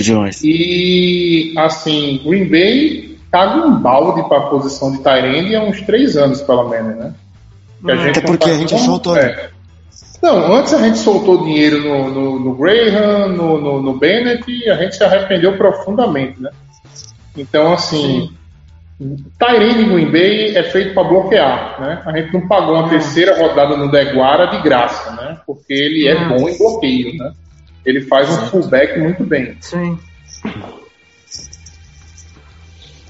Demais. E, assim, Green Bay caga um balde para a posição de Tyrande há uns três anos, pelo menos, né? Que a Hum. gente Até porque tá a gente como- soltou, é. Não, antes a gente soltou dinheiro no, no, no Graham, no, no, no Bennett, e a gente se arrependeu profundamente, né? Então, assim, Tyrande Green Bay é feito para bloquear, né? A gente não pagou uma terceira rodada no Deguara de graça, né? Porque ele é Hum. bom em bloqueio, né? Ele faz um fullback muito bem. Sim.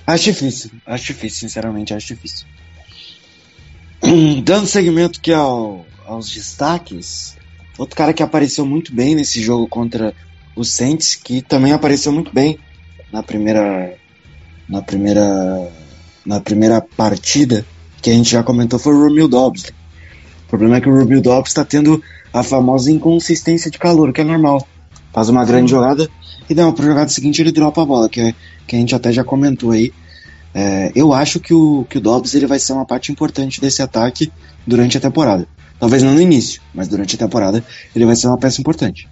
Acho difícil, acho difícil, sinceramente, acho difícil. Dando segmento aqui ao, aos destaques, outro cara que apareceu muito bem nesse jogo contra o Saints, que também apareceu muito bem na primeira na primeira na primeira partida, que a gente já comentou, foi o Romeo Dobbs. O problema é que o Romeo Dobbs está tendo a famosa inconsistência de calor, que é normal. Faz uma grande jogada e dá uma jogada seguinte ele dropa a bola, que, é, que a gente até já comentou aí. É, eu acho que o, que o Dobbs ele vai ser uma parte importante desse ataque durante a temporada. Talvez não no início, mas durante a temporada ele vai ser uma peça importante.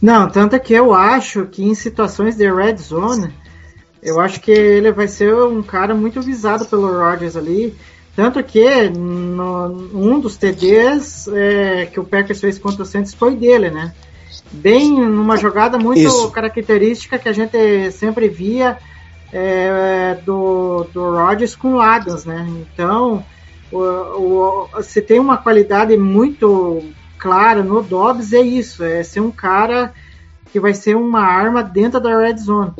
Não, tanto é que eu acho que em situações de red zone, eu acho que ele vai ser um cara muito visado pelo Rodgers ali. Tanto que no, um dos TDs é, que o Packers fez contra o Santos foi dele, né? Bem numa jogada muito Isso. característica que a gente sempre via é, do, do Rodgers com o Adams, né? Então, o, o, se tem uma qualidade muito clara no Dobbs, é isso, é ser um cara que vai ser uma arma dentro da red zone.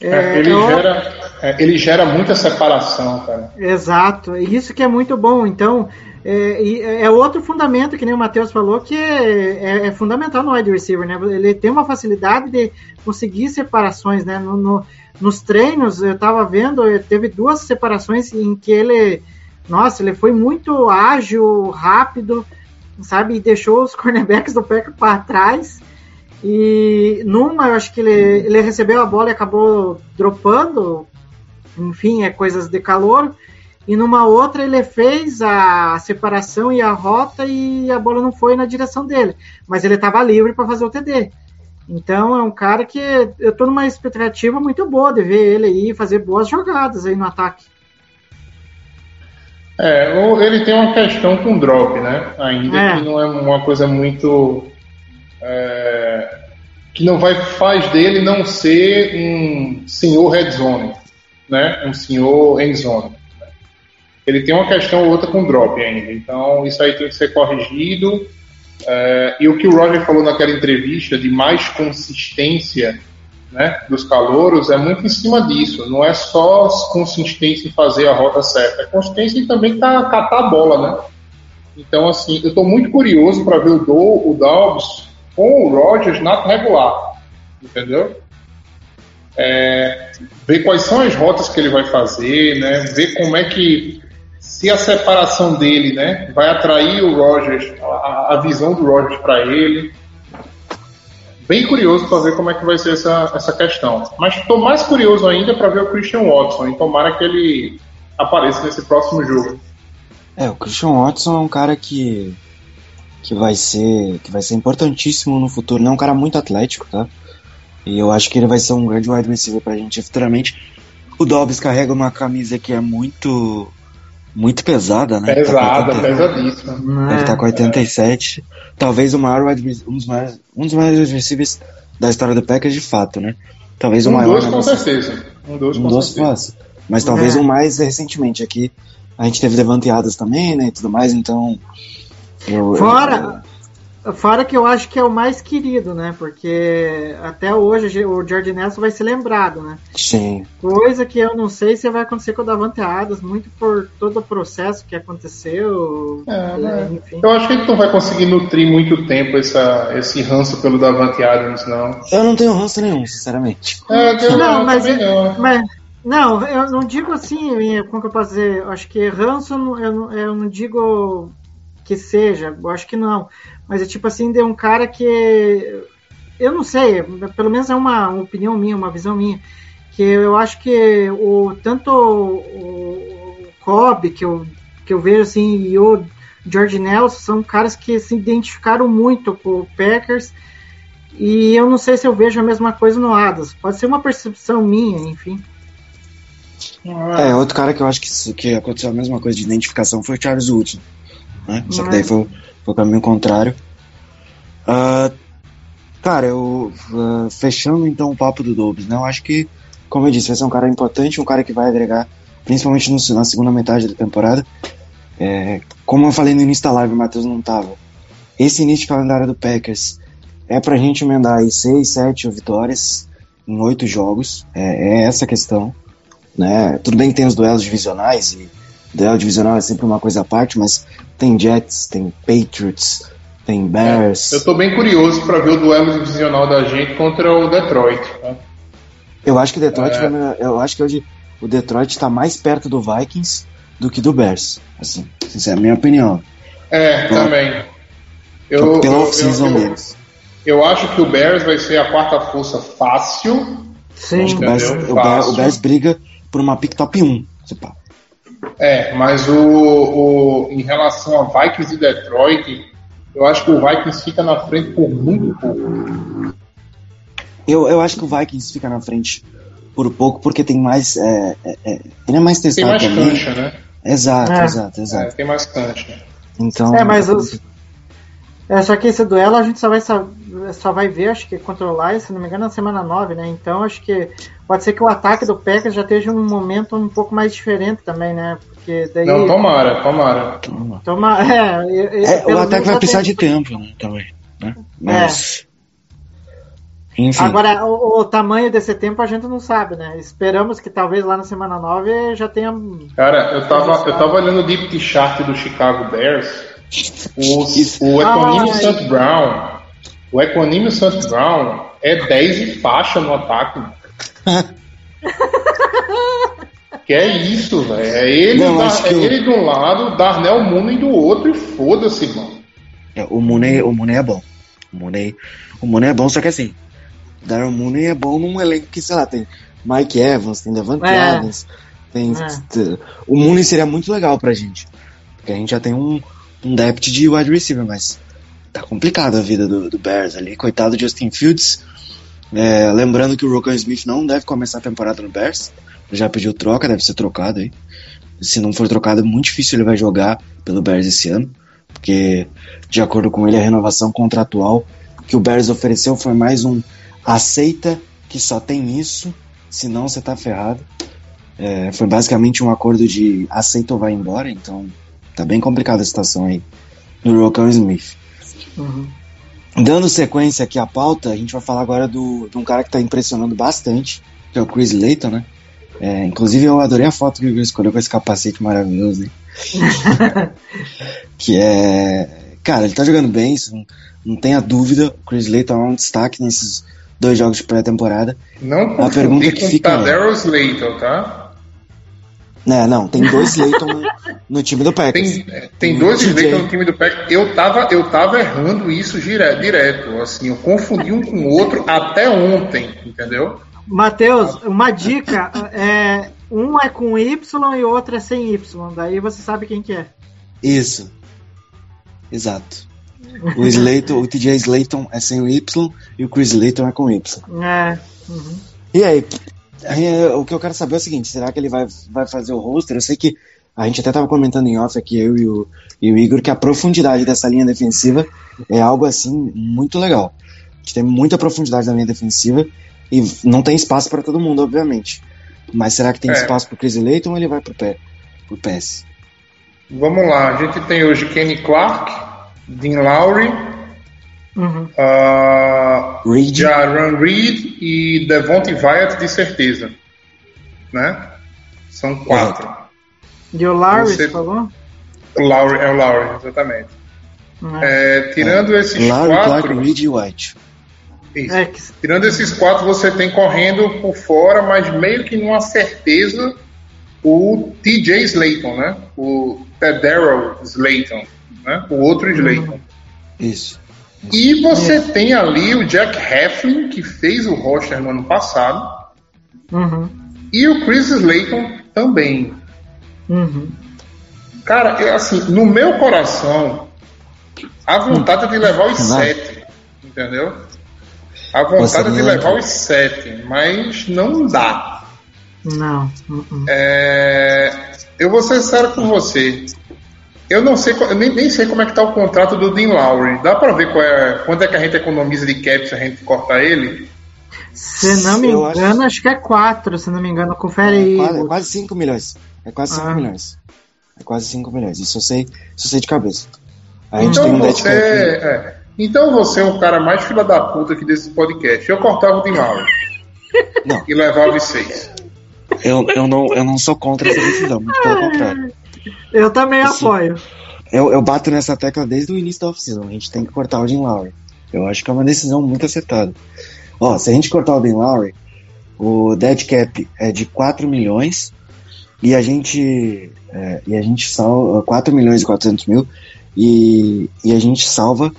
É, ele, é ó- gera, é, ele gera muita separação, cara. Exato, é isso que é muito bom. Então, é, é outro fundamento, que nem o Matheus falou, que é, é- fundamental no wide receiver, né? Ele tem uma facilidade de conseguir separações, né? No- no- nos treinos, eu tava vendo, eh, teve duas separações em que ele, nossa, ele foi muito ágil, rápido, sabe? E deixou os cornerbacks do Packer para trás. E numa, eu acho que ele, ele recebeu a bola e acabou dropando, enfim, é coisas de calor. E numa outra ele fez a separação e a rota e a bola não foi na direção dele, mas ele estava livre para fazer o TD. Então é um cara que eu tô numa expectativa muito boa de ver ele aí fazer boas jogadas aí no ataque. É, ele tem uma questão com drop, né? Ainda É. que não é uma coisa muito. é, que não vai faz dele não ser um senhor red zone, né? Um senhor end zone. Ele tem uma questão ou outra com drop ainda, então isso aí tem que ser corrigido. É, e o que o Roger falou naquela entrevista de mais consistência né, dos calouros é muito em cima disso. Não é só consistência em fazer a rota certa, é consistência em também tá, catar a bola, né? Então, assim, eu estou muito curioso para ver o, Do, o com o Rogers na regular, entendeu? É, ver quais são as rotas que ele vai fazer, né? Ver como é que se a separação dele, né, vai atrair o Rogers, a, a visão do Rogers para ele. Bem curioso para ver como é que vai ser essa, essa questão. Mas estou mais curioso ainda para ver o Christian Watson e tomara que ele apareça nesse próximo jogo. É, o Christian Watson é um cara que que vai ser que vai ser importantíssimo no futuro, né? É um cara muito atlético, tá? E eu acho que ele vai ser um grande wide receiver pra gente futuramente. O Dobbs carrega uma camisa que é muito muito pesada, né? Ele tá Pesada, 80 pesadíssima. Ele tá com 87. Talvez o maior wide um dos maiores, um dos maiores receivers da história do Packers de fato, né? Talvez o Um maior. dois com Não sei- certeza. Um dois um com doce certeza. fácil. Mas talvez É. o mais recentemente aqui. A gente teve levanteadas também, né? E tudo mais, então. Eu- Fora, fora que eu acho que é o mais querido, né? Porque até hoje o Jordan Nelson vai ser lembrado, né? sim. Coisa que eu não sei se vai acontecer com o Davante Adams, muito por todo o processo que aconteceu. É, né? enfim. Eu acho que ele não vai conseguir nutrir muito tempo essa, esse ranço pelo Davante Adams, não. Eu não tenho ranço nenhum, sinceramente. É, eu Não, mas, não. mas não, eu não digo assim, como que eu posso dizer? Acho que ranço eu não, eu não digo que seja, eu acho que não. Mas é tipo assim, de um cara que eu não sei, pelo menos é uma, opinião minha, uma visão minha, que eu acho que o tanto o, o Cobb que eu, que eu vejo assim e o George Nelson são caras que se identificaram muito com o Packers e eu não sei se eu vejo a mesma coisa no Adams. Pode ser uma percepção minha, enfim. É, outro cara que eu acho que, que aconteceu a mesma coisa de identificação foi o Charles Woodson. Né? Só que daí foi, foi o caminho contrário. Ah, cara, eu. ah, fechando então o papo do Dobbs, né? Eu acho que, como eu disse, vai ser um cara importante, um cara que vai agregar, principalmente no- na segunda metade da temporada. É, como eu falei no início da live, o Matheus não tava. Esse início de calendário do Packers é pra gente emendar aí 6, 7 vitórias em 8 jogos. É, é essa a questão. Né? Tudo bem que tem os duelos divisionais, e duelo divisional é sempre uma coisa à parte, mas tem Jets, tem Patriots, tem Bears. Eu tô bem curioso para ver o duelo divisional da gente contra o Detroit. né? Eu acho que Detroit É. vai eu acho que hoje o Detroit está mais perto do Vikings do que do Bears. Assim, essa é a minha opinião. É, também. Eu, Pela eu, off-season eu, deles. eu acho que o Bears vai ser a quarta força fácil. Sim. Acho que o Bears, o Bears- o Bears briga por uma pick top 1. se pá. É, mas o, o- em relação a Vikings e Detroit, eu acho que o Vikings fica na frente por muito pouco. Eu, eu acho que o Vikings fica na frente por pouco porque tem mais. É, é, é, ele é mais Tem testado mais também. cancha, né? Exato, É. exato, É, exato. tem mais cancha. Então. É, mas os- É, só que esse duelo a gente só vai, sa- só vai ver, acho que contra o Lions, se não me engano, na semana 9, né? Então acho que pode ser que o ataque do Packers já esteja um momento um pouco mais diferente também, né? Porque daí. Não, tomara, tomara. Toma, é, É, pelo o ataque vai precisar tem- de tempo, né? Também. Né? Mas. Enfim, Agora, o, o tamanho desse tempo a gente não sabe, né? Esperamos que talvez lá na semana 9 já tenha. Cara, eu tava, eu tava olhando o Deep Chart do Chicago Bears. O, o Equanimous Ai. St. Brown. O Equanimous St. Brown é 10 e faixa no ataque. que é isso, velho. É ele, Não, da- é eu- ele de um lado, Darnell Mooney do outro e foda-se, mano. é, o Mooney, o Mooney é bom. O Mooney, o Mooney é bom, só que assim, Darren Mooney é bom num elenco que, sei lá, tem Mike Evans, tem Devante É. Adams, tem... É. O Mooney seria muito legal pra gente. Porque a gente já tem um, um depth de wide receiver, mas tá complicada a vida do, do Bears ali. Coitado do Justin Fields. É, lembrando que o Rocco Smith não deve começar a temporada no Bears. Já pediu troca, deve ser trocado aí. Se não for trocado, é muito difícil ele vai jogar pelo Bears esse ano. Porque, de acordo com ele, a renovação contratual que o Bears ofereceu foi mais um aceita que só tem isso, senão você tá ferrado. É, foi basicamente um acordo de aceita ou vai embora, então tá bem complicada a situação aí no Rocco Smith. Uhum. Dando sequência aqui à pauta, a gente vai falar agora do, de um cara que tá impressionando bastante, que é o Chris Layton, né? É, inclusive eu adorei a foto que o Igor escolheu com esse capacete maravilhoso, né? que é. Cara, ele tá jogando bem, isso não, não tenha dúvida. O Chris Layton é um destaque nesses dois jogos de pré-temporada. Não A pergunta que fica é- Tadarius Slayton, tá? Né, não, tem dois Layton no, no time do Packers. Tem, é, tem dois. Slayton no time do Pack. Eu tava, eu tava errando isso dire- direto. Assim, eu confundi um com o outro até ontem, entendeu? Matheus, uma dica: é, um é com Y e o outro é sem Y. Daí você sabe quem que é. Isso. Exato. O Slayton, o TJ Slayton é sem o Y e o Chris Layton é com Y. É. uhum. E aí, o que eu quero saber é o seguinte, será que ele vai, vai fazer o roster? Eu sei que a gente até tava comentando em off aqui, eu e o, e o Igor, que a profundidade dessa linha defensiva é algo assim muito legal. A gente tem muita profundidade na linha defensiva e não tem espaço para todo mundo, obviamente. Mas será que tem É. espaço pro Chris Layton ou ele vai pro, pé, pro PS? Vamos lá, a gente tem hoje Kenny Clark, Dean Lowry, Uhum. ah, Reed? Jaron Reed e Devontae Wyatt de certeza. Né? São quatro. E o Larry, Você- falou? O Lowry, é o Lowry, exatamente. É. É, tirando esses Larry, quatro. Clark, Reed e White. isso. É que- Tirando esses quatro, você tem correndo por fora, mas meio que numa certeza o TJ Slayton, né? O Tedero Slayton, né? O outro Slayton. Isso. E você tem ali o Jack Heflin, que fez o roster no ano passado, Uhum. e o Chris Slayton também. Uhum. Cara, eu, assim, no meu coração, a vontade é de levar os sete, entendeu? A Você vontade é de não levar os sete, mas não dá. Não. uhum. É, eu vou ser sério com você. Eu não sei, eu nem, nem sei como é que tá o contrato do Dean Lowry. Dá pra ver qual é, quanto é que a gente economiza de cap se a gente cortar ele? Se não me Eu acho- engano, acho... que é 4, se não me engano. Confere aí. É quase, é quase 5 milhões. É quase 5 Ah. milhões. É quase 5 milhões. Isso eu sei, isso eu sei de cabeça. A gente Então tem um você, é, então você é o cara mais fila da puta aqui desse podcast. Eu cortava o Dean Lowry. Não. E levava os seis. Eu, eu, não, eu não sou contra essa decisão, muito pelo contrário. Eu também Isso. apoio. Eu, eu bato nessa tecla desde o início da off-season. A gente tem que cortar o Dean Lowry. Eu acho que é uma decisão muito acertada. Ó, se a gente cortar o Dean Lowry, o dead cap é de 4 milhões e a gente é, e a gente salva 4 milhões e 400 mil e, e a gente salva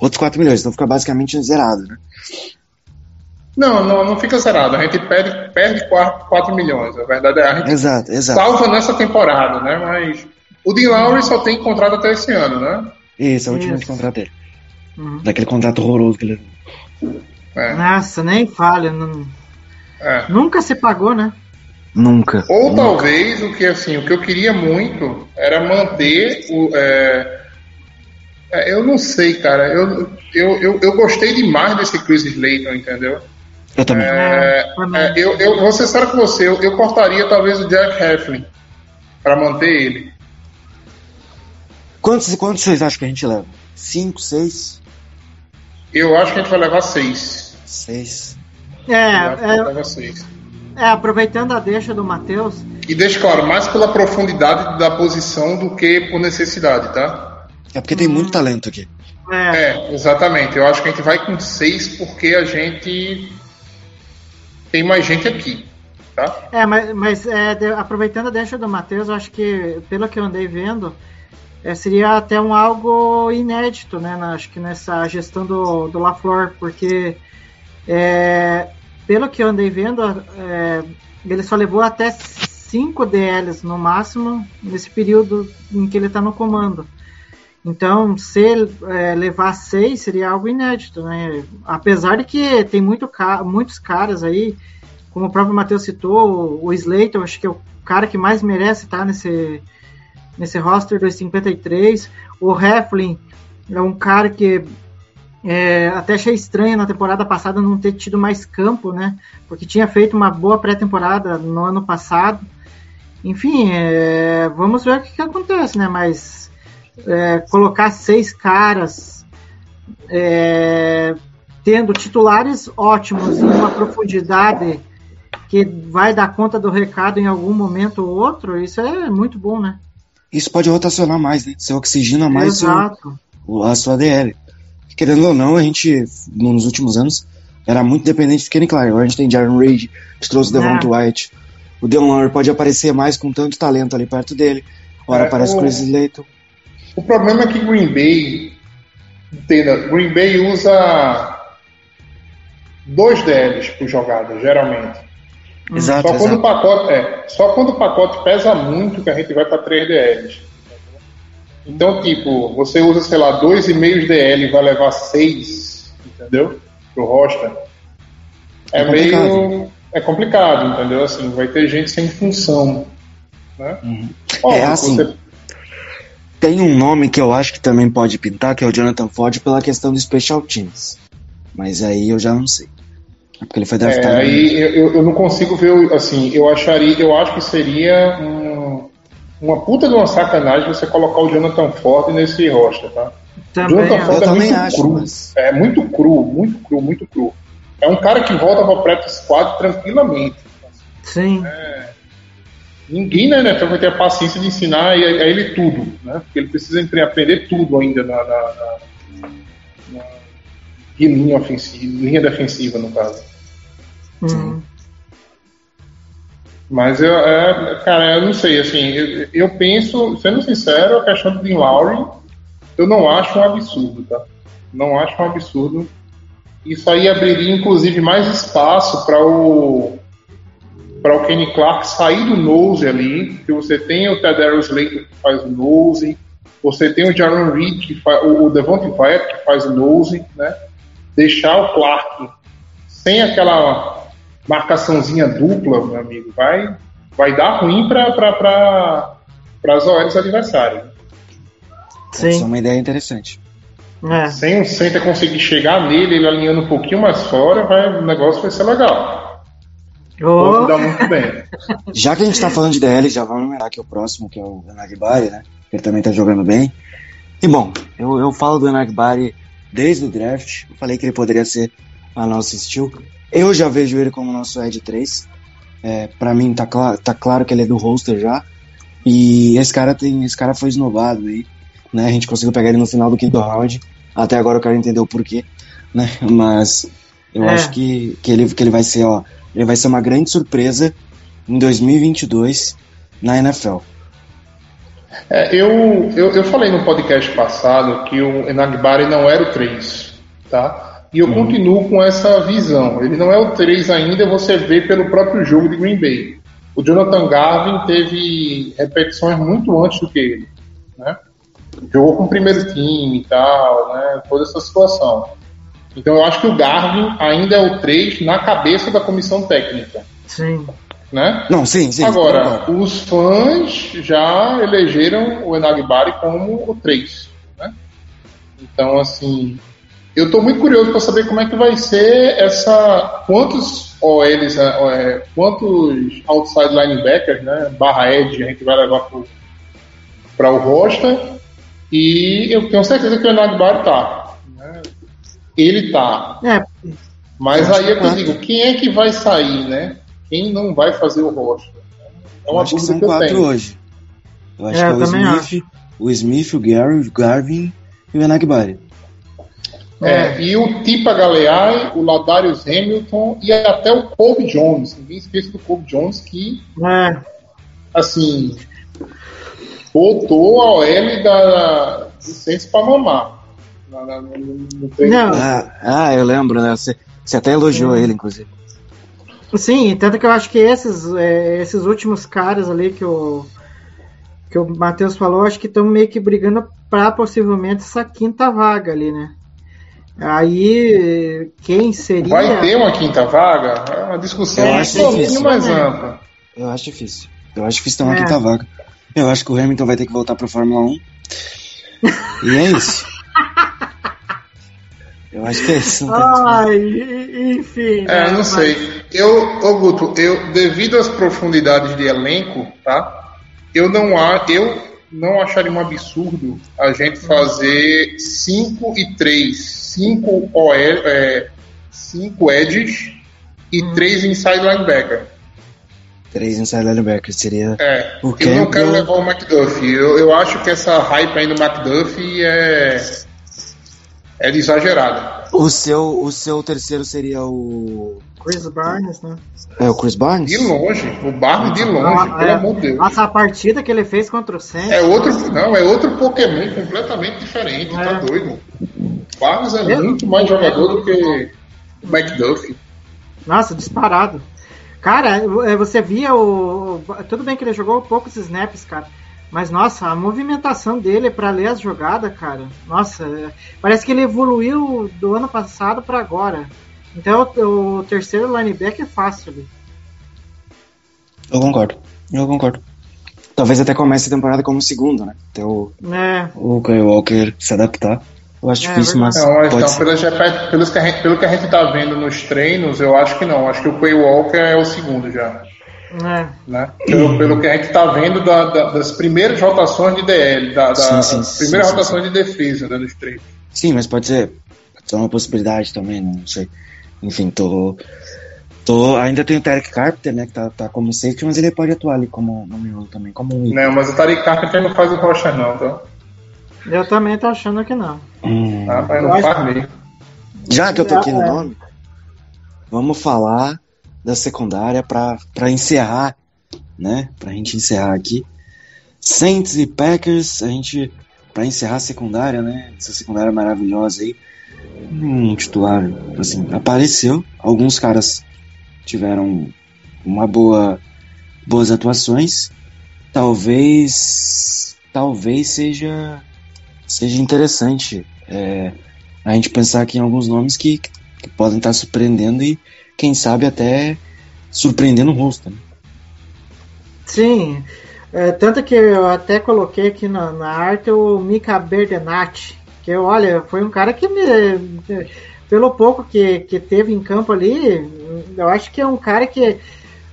outros 4 milhões. Então fica basicamente zerado, né? Não, não, não fica zerado. A gente perde, perde 4, 4 milhões. A verdade é a gente Exato, exato. salva nessa temporada, né? Mas o Dean Lowry só tem contrato até esse ano, né? Isso, é o último Isso. contrato dele. Uhum. Daquele contrato horroroso que ele. É, Nossa, nem falha. não- é. Nunca se pagou, né? Nunca. Ou nunca. talvez o que assim, o que eu queria muito era manter o. é, é, eu não sei, cara. Eu, eu, eu, eu gostei demais desse Chris Slayton, entendeu? Eu também. É, é, eu, eu vou ser sério com você, eu, eu cortaria talvez o Jack Heflin para manter ele. Quantos, quantos vocês acham que a gente leva? Cinco, seis? Eu acho que a gente vai levar seis. Seis. É, é, seis. é, aproveitando a deixa do Matheus, E deixa claro, mais pela profundidade da posição do que por necessidade, tá? É porque tem muito talento aqui. é, É, exatamente. Eu acho que a gente vai com seis porque a gente tem mais gente aqui, tá? É, mas, mas é, de- aproveitando a deixa do Matheus, eu acho que, pelo que eu andei vendo, é, seria até um algo inédito, né? na- acho que nessa gestão do, do LaFleur, porque é, pelo que eu andei vendo, é, ele só levou até cinco DLs no máximo nesse período em que ele está no comando. Então, se é, levar seis seria algo inédito, né? Apesar de que tem muito muitos caras aí, como o próprio Matheus citou, o Slater, acho que é o cara que mais merece estar nesse, nesse roster dos 53. O Heflin é um cara que é, até achei estranho na temporada passada não ter tido mais campo, né? Porque tinha feito uma boa pré-temporada no ano passado. Enfim, é, vamos ver o que, que acontece, né? Mas é, colocar seis caras é, tendo titulares ótimos e uma profundidade que vai dar conta do recado em algum momento ou outro, isso é muito bom, né? Isso pode rotacionar mais, né? Você oxigena mais seu, Exato. o- a sua DL. Querendo ou não, a gente, nos últimos anos, era muito dependente do Kenny Clark. Agora a gente tem Jaron a gente trouxe o É. White. O Deon Lowry pode aparecer mais com tanto talento ali perto dele. Ora É, aparece o o- Chris Slayton. O problema é que Green Bay, entenda, Green Bay usa dois DLs por jogada, geralmente. Exato, Só quando, o exato. pacote, é, só quando o pacote pesa muito que a gente vai para 3 DLs. Então, tipo, você usa, sei lá, 2,5 DL e vai levar 6, entendeu? Pro roster. É, É meio. É complicado, entendeu? Assim, vai ter gente sem função. Né? Óbvio, É, assim, você- Tem um nome que eu acho que também pode pintar, que é o Jonathan Ford, pela questão do Special Teams. Mas aí eu já não sei. É porque ele foi É, draftado. aí eu, eu- não consigo ver, assim, eu acharia, eu acho que seria um- uma puta de uma sacanagem você colocar o Jonathan Ford nesse roster, tá? Também, Jonathan. Ford Eu é também muito acho, cru. mas- É muito cru, muito cru, muito cru. É um cara que volta para practice squad tranquilamente. Sim. Ninguém na NFL vai ter a paciência de ensinar a a ele tudo, né? Porque ele precisa aprender tudo ainda na, na, na- na linha ofensiva, linha defensiva no caso. Hum. Mas eu, é, cara, eu não sei, assim, eu, eu penso, sendo sincero, a questão do Dean Lowry, eu não acho um absurdo, tá? Não acho um absurdo. Isso aí abriria, inclusive, mais espaço para o para o Kenny Clark sair do nose ali, que você tem o Tadarius Slater que faz o nose, você tem o Jaron Reed, que faz, o, o Devontae Wyatt que faz o nose, né? Deixar o Clark sem aquela marcaçãozinha dupla, meu amigo, vai, vai dar ruim para as OLs adversárias. Ser Sim. uma ideia interessante. É. Sem o center conseguir chegar nele, ele alinhando um pouquinho mais fora, vai, o negócio vai ser legal. Dar muito bem. Já que a gente tá falando de DL, já vamos lembrar que o próximo, que é o Enagbari, né? Ele também tá jogando bem. E bom, eu, eu falo do Enagbari desde o draft. Eu falei que ele poderia ser a nossa steel. Eu já vejo ele como nosso Ed 3. É, pra mim tá, cla tá claro que ele é do roster já. E esse cara tem. Esse cara foi esnobado aí. Né? A gente conseguiu pegar ele no final do quinto round. Até agora eu quero entender o porquê. Né? Mas eu É. acho que, que, ele, que ele vai ser, ó. Ele vai ser uma grande surpresa em 2022 na NFL. É, eu, eu, eu falei no podcast passado que o Enagbari não era o 3, tá? E eu continuo com essa visão. Ele não é o 3 ainda, você vê pelo próprio jogo de Green Bay. O Jonathan Garvin teve repetições muito antes do que ele, né? Jogou com o primeiro time e tal, né? Toda essa situação. Então eu acho que o Garvin ainda é o 3 na cabeça da comissão técnica, sim. né? Não, sim, sim. Agora, concordo. os fãs já elegeram o Enagbari como o 3. Né? Então, assim, eu estou muito curioso para saber como é que vai ser essa. Quantos OLs, é, quantos outside linebackers, né? Barra Edge, a gente vai levar para o roster. E eu tenho certeza que o Enagbari tá. Ele tá. É, Mas Eu acho aí é eu quatro. digo, quem é que vai sair, né? Quem não vai fazer o roster? É Eu uma acho que são que eu quatro tenho. hoje. Eu acho É, que é eu o Smith, o Smith, o Gary, o Garvin e o Enagbari. É, e o Tipa Galeai, o Ladarius Hamilton e até o Kobe Jones. Ninguém esqueça do Kobe Jones que, É, assim, botou a OL da, do pra mamar. No treino. Não. Ah, ah, eu lembro, né? Você, você até elogiou ele, inclusive. Sim, tanto que eu acho que esses, é, esses últimos caras ali que o, que o Matheus falou, acho que estão meio que brigando para possivelmente essa quinta vaga ali, né? Aí, quem seria. Vai ter uma quinta vaga? É uma discussão Eu um acho pouquinho difícil. mais ampla. Eu acho difícil. Eu acho difícil ter uma É. quinta vaga. Eu acho que o Hamilton vai ter que voltar pra Fórmula 1. E é isso. Eu acho que é isso. Ai, enfim. É, né, não mas- sei. Eu, ô Guto, eu, devido às profundidades de elenco, tá? Eu não, a, eu não acharia um absurdo a gente fazer 5 e 3. 5 OL, é, 5 edges e 3 inside linebacker. Três inside linebacker seria. É, O eu não quero levar o McDuffie. Eu, eu acho que essa hype aí do McDuffie é, é de exagerada. O seu, o seu terceiro seria o. Chris Barnes, né? É o Chris Barnes? De longe, o Barney de longe, Ah, pelo é. amor de Deus. Nossa, a partida que ele fez contra o Saints. É outro, não, é outro Pokémon completamente diferente, tá É. doido. Barnes é Eu- muito mais jogador do que o McDuffie. Nossa, disparado. Cara, é, você via o. Tudo bem que ele jogou poucos snaps, cara. Mas, nossa, a movimentação dele pra ler as jogadas, cara. Nossa, é, parece que ele evoluiu do ano passado pra agora. Então, o, o terceiro linebacker é fácil ali. Eu concordo. Eu concordo. Talvez até comece a temporada como segundo, né? Até o, É, o Kyle Walker se adaptar. Eu acho É, difícil, mas Não, mas pelos, pelos que a gente, pelo que a gente tá vendo nos treinos, eu acho que não. Acho que o Quay Walker é o segundo já. É. Né? Pelo, pelo que a gente tá vendo da- da- das primeiras rotações de DL, da, da Sim, sim, das sim, primeiras sim, rotações de defesa né, nos treinos. Sim, mas pode ser, pode ser uma possibilidade também, né? não sei. Enfim, tô. tô ainda tem o Tarek Carpenter, né? Que tá, tá como safety, mas ele pode atuar ali como no miolo também, como um. Não, mas o Tariq Carpenter não faz o rocha não, tá? Eu também tô achando que não. Hum. Ah, mas não faz mesmo. Já que eu tô aqui no É. nome, vamos falar da secundária pra encerrar, né? Pra gente encerrar aqui. Saints e Packers, a gente. Pra encerrar a secundária, né? Essa secundária maravilhosa aí. Um titular, assim, apareceu. Alguns caras tiveram uma boa. boas atuações. Talvez. Talvez seja. seja interessante. é, a gente pensar aqui em alguns nomes que, que podem estar surpreendendo e, quem sabe, até surpreendendo o rosto. Né? Sim, é, tanto que eu até coloquei aqui na, na arte o Mika Berdenati, que olha, foi um cara que me, pelo pouco que, que teve em campo ali, eu acho que é um cara que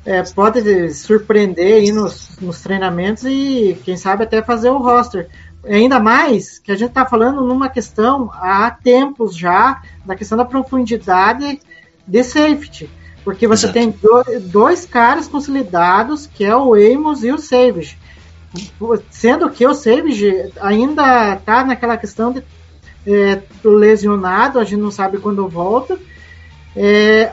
é, pode surpreender aí nos, nos treinamentos e quem sabe até fazer o roster. Ainda mais que a gente está falando numa questão há tempos já, da questão da profundidade de safety. Porque você Exato. tem do- dois caras consolidados, que é o Amos e o Savage. Sendo que o Savage ainda tá naquela questão de é, lesionado, a gente não sabe quando volta. É,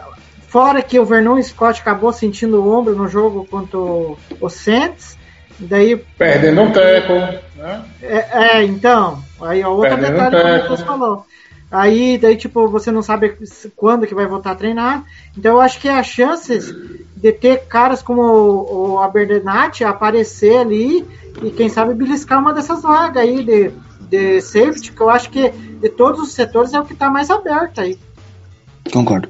fora que o Vernon Scott acabou sentindo o ombro no jogo contra o, o Saints. Daí Perdendo um teco, né? é, é, então, aí ó, outro Perdendo detalhe que o tempo. Matheus falou. Aí, daí, tipo, você não sabe quando que vai voltar a treinar. Então, eu acho que as chances de ter caras como o, o aparecer ali e, quem sabe, beliscar uma dessas vagas aí de, de safety, que eu acho que de todos os setores é o que tá mais aberto aí. Concordo.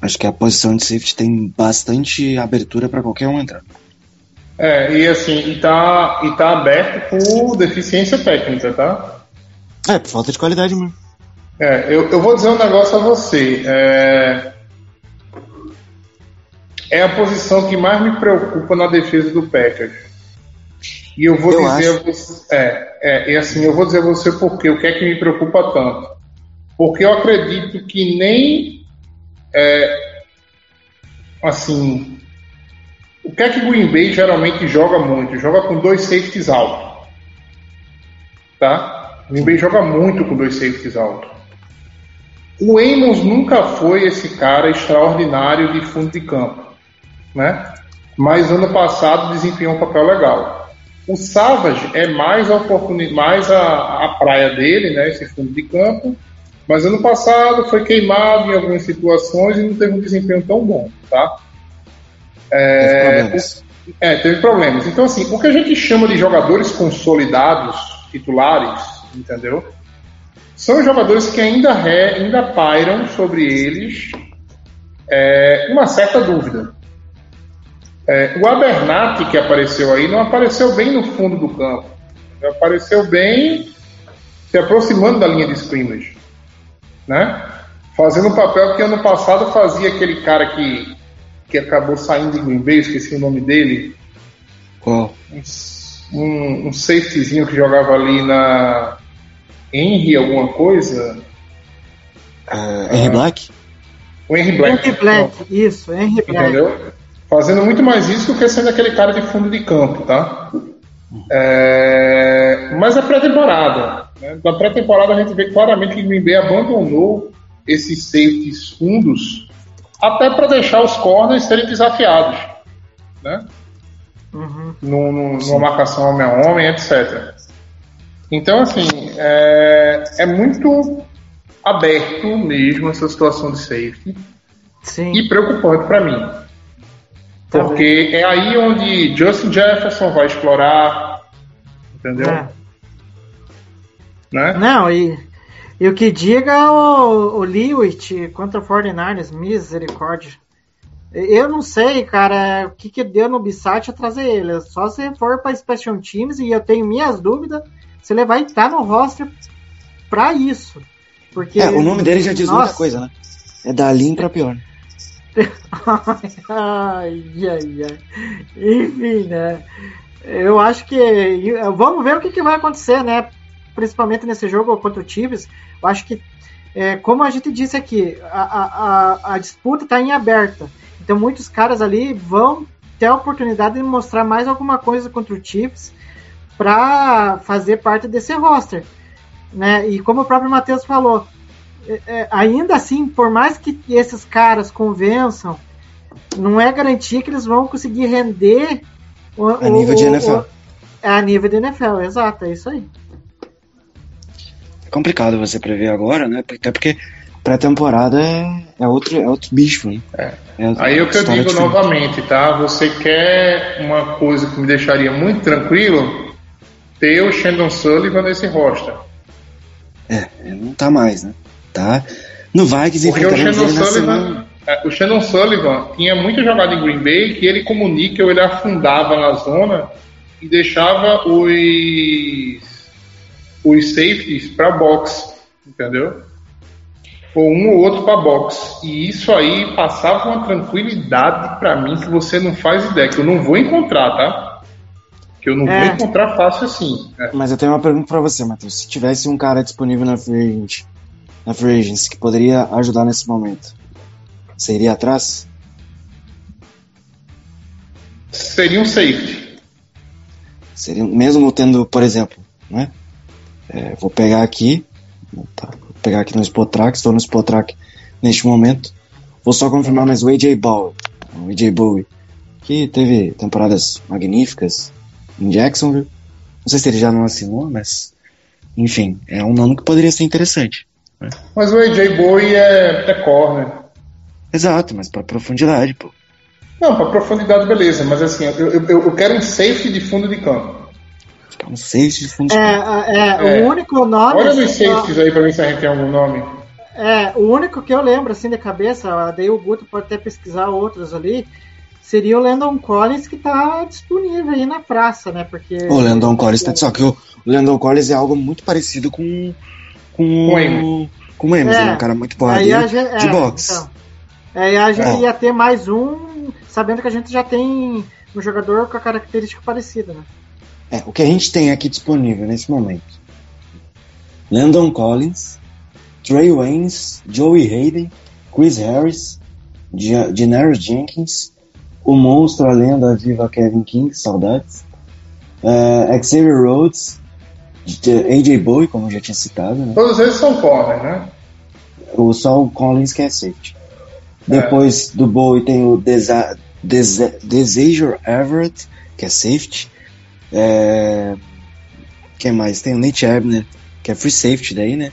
Acho que a posição de safety tem bastante abertura para qualquer um entrar. É, e assim, e tá, e tá aberto por deficiência técnica, tá? É, por falta de qualidade mesmo. É, eu, eu vou dizer um negócio a você. É, é a posição que mais me preocupa na defesa do Packers. E eu vou Eu dizer acho. a você. É, é, e assim, eu vou dizer a você porque o que é que me preocupa tanto. porque eu acredito que nem é, assim o que é que Green Bay geralmente joga muito? Joga com dois safeties altos. Tá? Green Bay joga muito com dois safeties altos. O Amos nunca foi esse cara extraordinário de fundo de campo, né? Mas ano passado desempenhou um papel legal. O Savage é mais a mais a, a praia dele, né? Esse fundo de campo. Mas ano passado foi queimado em algumas situações e não teve um desempenho tão bom, tá? Teve problemas. É, teve problemas. Então, assim, o que a gente chama de jogadores consolidados, titulares, entendeu? São jogadores que ainda, re, ainda pairam sobre eles é, uma certa dúvida. É, o Abernathy que apareceu aí não apareceu bem no fundo do campo. Ele apareceu bem se aproximando da linha de scrimmage. Né? Fazendo o papel que ano passado fazia aquele cara que, que acabou saindo de Green Bay, esqueci o nome dele. Qual? Um, um safetyzinho que jogava ali na Henry alguma coisa. Ah, Henry Black? O Henry Black. Henry Black, isso, Henry Black. Entendeu? Fazendo muito mais isso do que sendo aquele cara de fundo de campo, tá? É, Mas é pré-temporada. Né? Na pré-temporada a gente vê claramente que o Green Bay abandonou esses safeties fundos até para deixar os corners serem desafiados. Né? Uhum. no, no- numa marcação homem a homem, etc. Então, assim, é, é muito aberto mesmo essa situação de safety Sim. e preocupante para mim. Tá Porque é aí onde Justin Jefferson vai explorar, entendeu? É. Né? Não, e, e o que diga o, o Lewitt contra o 49ers, misericórdia. Eu não sei, cara, o que, que deu no Bissat a trazer ele. Só se for para Special Teams e eu tenho minhas dúvidas se ele vai estar no roster para isso. Porque, É, o nome dele já diz muita Nossa. coisa, né? É da Lin pra pior. ai, ai, ai. Enfim, né? Eu acho que. Vamos ver o que, que vai acontecer, né? Principalmente nesse jogo contra o Chiefs. Eu acho que, é, como a gente disse aqui, a, a, a, a disputa está em aberta. Então, muitos caras ali vão ter a oportunidade de mostrar mais alguma coisa contra o Chiefs para fazer parte desse roster. Né? E como o próprio Matheus falou, é, é, ainda assim, por mais que esses caras convençam, não é garantia que eles vão conseguir render o, A nível de NFL. é a nível de NFL, exato, é isso aí. É complicado você prever agora, né? Até porque pré-temporada é, é, outro, é outro bicho, né? É Aí é o que eu digo diferente. novamente, tá? Você quer uma coisa que me deixaria muito tranquilo? Ter o Shandon Sullivan nesse roster. É, não tá mais, né? Tá. No Vikings Porque o na Sullivan, é, o Shannon Sullivan tinha muita jogada em Green Bay que ele como níquel ele afundava na zona e deixava os os safeties para box, entendeu? Ou um ou outro para box. E isso aí passava uma tranquilidade para mim que você não faz ideia, que eu não vou encontrar, tá? Que eu não É. vou encontrar fácil assim. né? Mas eu tenho uma pergunta pra você, Matheus. Se tivesse um cara disponível na Free Agent, na Free Agents que poderia ajudar nesse momento, você iria atrás? Seria um safety. Seria, mesmo tendo, por exemplo, né? É, vou pegar aqui, tá, vou pegar aqui no Spotrack, estou no Spotrack neste momento. Vou só confirmar mais o AJ Bowie, o AJ Bowie, que teve temporadas magníficas em Jacksonville. Não sei se ele já não assinou, mas enfim, é um nome que poderia ser interessante. Mas o AJ Bowie é, é corner. Exato, mas para profundidade, pô. Não, para profundidade, beleza, mas assim, eu, eu, eu quero um safety de fundo de campo. É um safety de fundo de É, campo. é, É. o único nome. Olha assim, ó, safeties aí pra ver se a gente tem algum nome. É, o único que eu lembro assim de cabeça, daí o Guto pode até pesquisar outros ali, seria o Landon Collins que tá disponível aí na praça, né? Porque. O Landon Collins tá só que o, Landon Collins é algo muito parecido com com Com o Amos. com o Amos, É. ele é um cara muito Aí porradeiro de é, boxe. então. Aí a gente É. ia ter mais um, sabendo que a gente já tem um jogador com a característica parecida, né? É, o que a gente tem aqui disponível nesse momento. Landon Collins, Trey Waynes, Joey Hayden, Chris Harris, Janaris Jenkins, o monstro, a lenda viva Kevin King, saudades, é, Xavier Rhodes, AJ Bowie, como eu já tinha citado, né? Todos eles são corner, né? o só o Collins que é safety. Depois do Bowie tem o Desa Desa Desager Everett, que é safety. É... Quem mais? Tem o Nate Abner, que é free safety daí, né?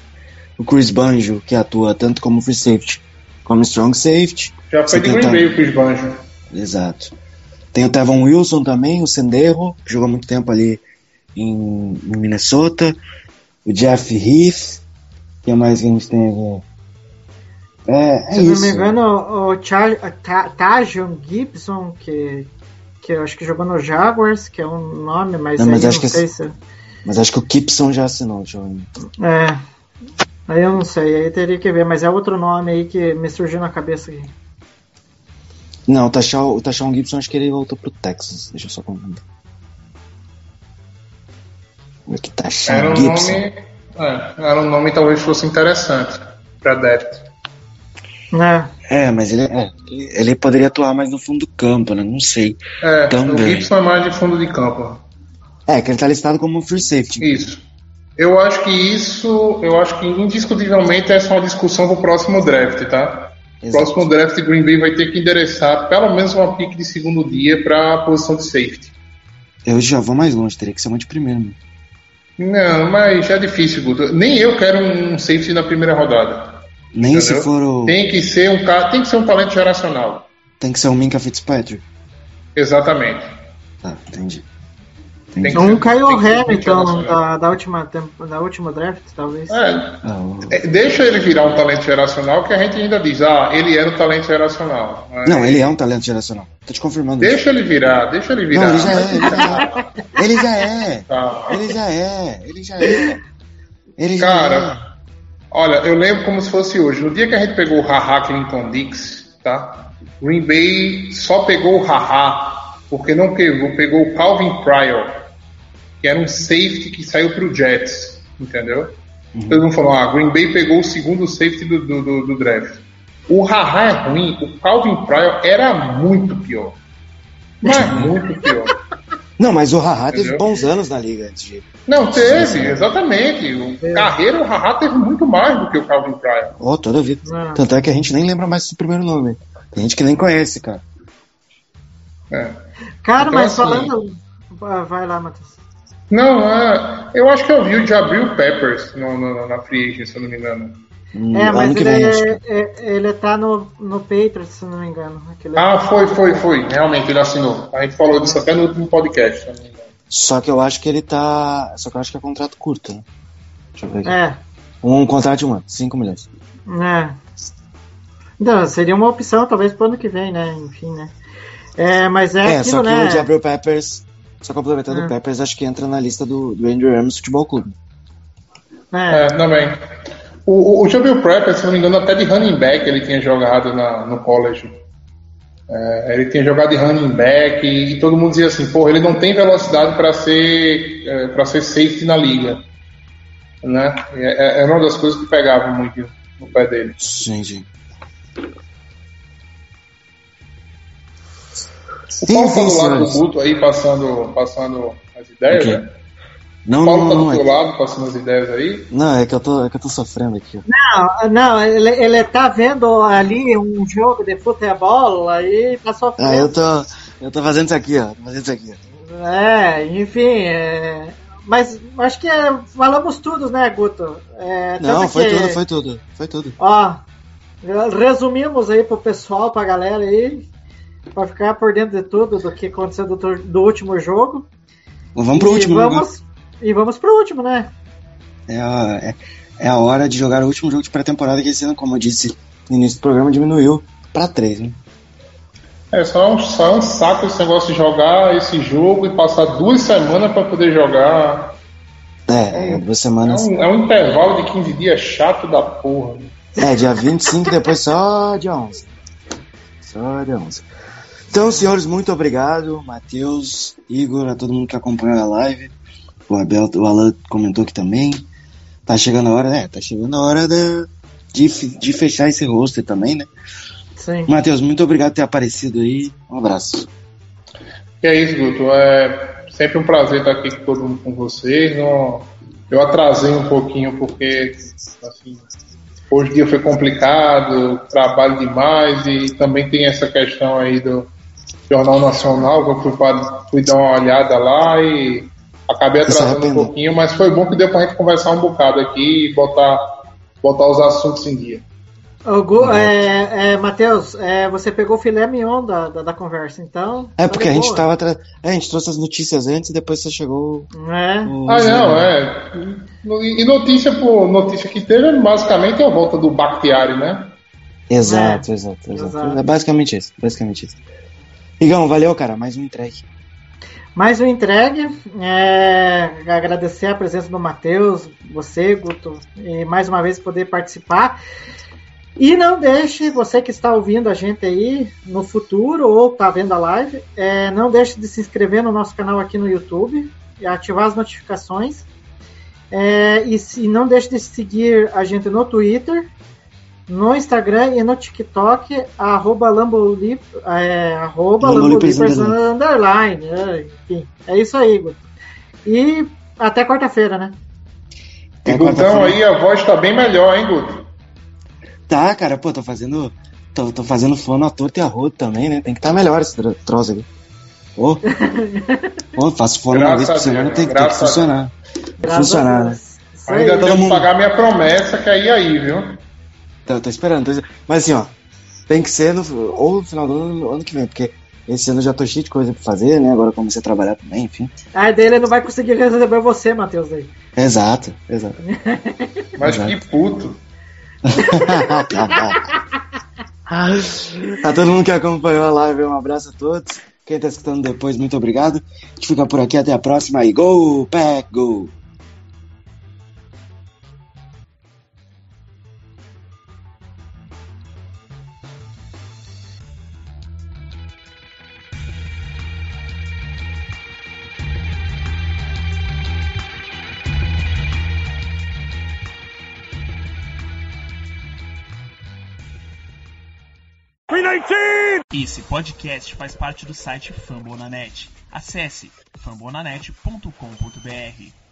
O Chris Banjo, que atua tanto como free safety como strong safety. Já foi de Green Bay o Chris Banjo. Exato. Tem o Tevon Wilson também, o Senderro, que jogou muito tempo ali em, em Minnesota. O Jeff Heath. Quem mais que a gente tem aqui? É, é Se não isso. me engano, o Char- Ta- Tajon Gibson, que, que eu acho que jogou no Jaguars, que é um nome, mas, Não, mas acho não que sei esse- se. Mas acho que o Gibson já assinou, ver. É. Aí eu não sei, aí teria que ver, mas é outro nome aí que me surgiu na cabeça aqui. Não, o Tashawn, o Tashawn Gibson acho que ele voltou pro Texas. Deixa eu só confundir. Como é que Era Tashawn um Gibson? nome. é, era um nome que talvez fosse interessante pra depth. É. É, mas ele, é, ele- poderia atuar mais no fundo do campo, né? Não sei. É, o Também. Gibson é mais de fundo de campo. É, que ele tá listado como free safety. Isso. Eu acho que isso, eu acho que indiscutivelmente essa é uma discussão pro próximo draft, tá? Exato. próximo draft Green Bay vai ter que endereçar pelo menos uma pick de segundo dia para a posição de safety. Eu já vou mais longe, teria que ser uma de primeiro. né? Não, mas é difícil, Guto. Nem eu quero um safety na primeira rodada. Nem se entendeu? for o. Tem que ser um cara, tem que ser um talento geracional. Tem que ser o Minka Fitzpatrick. Exatamente. Tá, entendi. Tem que Um Kyle Hamilton geracional. da, da, última, da última draft, talvez. É, Ah, é, deixa ele virar um talento geracional que a gente ainda diz, ah, ele era um talento geracional. Mas Não, ele é um talento geracional. Tô te confirmando. isso. Deixa ele virar, deixa ele virar. Não, ele já é, ele já é. Ele já é. Tá. Ele já é. Ele já é. Ele já é. Cara, olha, eu lembro como se fosse hoje. No dia que a gente pegou o Haha Clinton Dix, tá? Green Bay só pegou o Haha porque não pegou, pegou o Calvin Pryor, que era um safety que saiu pro Jets, entendeu? Todo mundo falou, ah, Green Bay pegou o segundo safety do, do, do- do draft. O Haha é ruim, o Calvin Pryor era muito pior. Mas muito pior. Não, mas o Haha teve bons anos na liga antes de. Não, teve, exatamente. O carreira, o Haha teve muito mais do que o Calvin Pryor. Oh, toda a vida. Ah. Tanto é que a gente nem lembra mais do primeiro nome. Tem gente que nem conhece, cara. É. Cara, Então, mas assim- falando. Ah, Vai lá, Matheus. Não, é, eu acho que eu vi o Jabril Peppers no, no- na Free Agent, se eu não me engano. Hum, É, mas ele, é- é- ele tá no, no Patriots, se não me engano. Aquele- Ah, foi, foi, foi. Realmente, ele assinou. A gente falou disso até no último podcast. se eu não me engano. Só que eu acho que ele tá. Só que eu acho que é contrato curto, né? Deixa eu ver aqui. É, Um contrato de um ano, 5 milhões. é. Então, seria uma opção, talvez, pro ano que vem, né? Enfim, né? É, mas é, É, aquilo, só que né? o Jabril Peppers. Só complementando, É. o Peppers acho que entra na lista do, do Andrew Rams Futebol Clube. É, É, também. O, o, o Jabril Peppers, se eu não me engano, até de running back ele tinha jogado na, no college. É, ele tinha jogado de running back e, e todo mundo dizia assim, porra, ele não tem velocidade para ser é, para ser safety na liga. Né? É, é- era uma das coisas que pegava muito no pé dele. Sim, sim. O Paulo Enfim, tá do lado do. Guto aí passando, passando as ideias, O quê? né? Não, O Paulo não, tá não, do é teu que, lado passando as ideias aí. não, é que eu tô, é que eu tô sofrendo aqui. Não, não ele, ele tá vendo ali um jogo de futebol, aí tá sofrendo. Ah, eu tô, eu tô fazendo isso aqui, ó. Fazendo isso aqui. É, enfim, é, mas acho que é, falamos tudo, né, Guto? É, Não, foi que, tudo, foi tudo, foi tudo. Ó, resumimos aí pro pessoal, pra galera aí, pra ficar por dentro de tudo do que aconteceu do, do último jogo. Vamos pro e último jogo. vamos, E vamos pro último, né? É a, é, é a hora de jogar o último jogo de pré-temporada que esse ano, como eu disse no início do programa, diminuiu pra três, né? É só um, só um saco esse negócio de jogar esse jogo e passar duas semanas para poder jogar. É, é duas É semanas. um, é um intervalo de 15 dias chato da porra. É, dia 25 e depois só dia 11. Só dia 11. Então, senhores, muito obrigado. Matheus, Igor, a todo mundo que acompanhou a live. O Abel, o Alan comentou aqui também. Tá chegando a hora, né? Tá chegando a hora da, de, de fechar esse roster também, né? Sim. Matheus, muito obrigado por ter aparecido aí. Um abraço. Que é isso, Guto. É sempre um prazer estar aqui com todo mundo com vocês. Eu atrasei um pouquinho porque assim, hoje o dia foi complicado, trabalho demais e também tem essa questão aí do Jornal Nacional que eu fui, pra- fui dar uma olhada lá e acabei atrasando um pouquinho, mas foi bom que deu pra gente conversar um bocado aqui e botar, botar os assuntos em dia. Gu, é, é, Matheus, é, você pegou o filé mignon da, da, da conversa, então. É porque a gente boa. tava. Tra... é, a gente trouxe as notícias antes e depois você chegou. É. o- Ah, não, é. E notícia, por notícia que teve, basicamente é a volta do Bakhtiari, né? Exato, É. exato, exato, Exato. É basicamente isso. Basicamente isso. Igão, valeu, cara. Mais um entregue. Mais um entregue. É, agradecer a presença do Matheus, você, Guto, e mais uma vez poder participar. E não deixe, você que está ouvindo a gente aí no futuro ou está vendo a live, é, não deixe de se inscrever no nosso canal aqui no YouTube e ativar as notificações. É, e se, não deixe de seguir a gente no Twitter, no Instagram e no TikTok, arroba Lambolip, é, arroba underline. é, enfim, é isso aí, Guto. E até quarta-feira, né? E Até Gutão quarta-feira. aí a voz tá bem melhor, hein, Guto? Tá, cara, pô, tô fazendo. Tô, tô fazendo fono à torta e a rodo também, né? Tem que estar melhor esse tro- troço aqui. Ô, Ô, faço fono uma vez por semana, tem, que- tem que funcionar. Funcionar, a né? Aí. Ainda tenho que pagar minha promessa, que é ir aí, viu? Tô, tô esperando, tô esperando. Mas assim, ó, tem que ser no, ou no final do ano, ano que vem, porque esse ano eu já tô cheio de coisa pra fazer, né? Agora eu comecei a trabalhar também, enfim. Aí daí ele não vai conseguir receber você, Matheus. Aí. Exato, exato. Mas Exato. que puto. a todo mundo que acompanhou a live, um abraço a todos. Quem tá escutando depois, muito obrigado. A gente fica por aqui, até a próxima e go, pack, go! Esse podcast faz parte do site Fambonanet. Acesse fambonanet.com.br.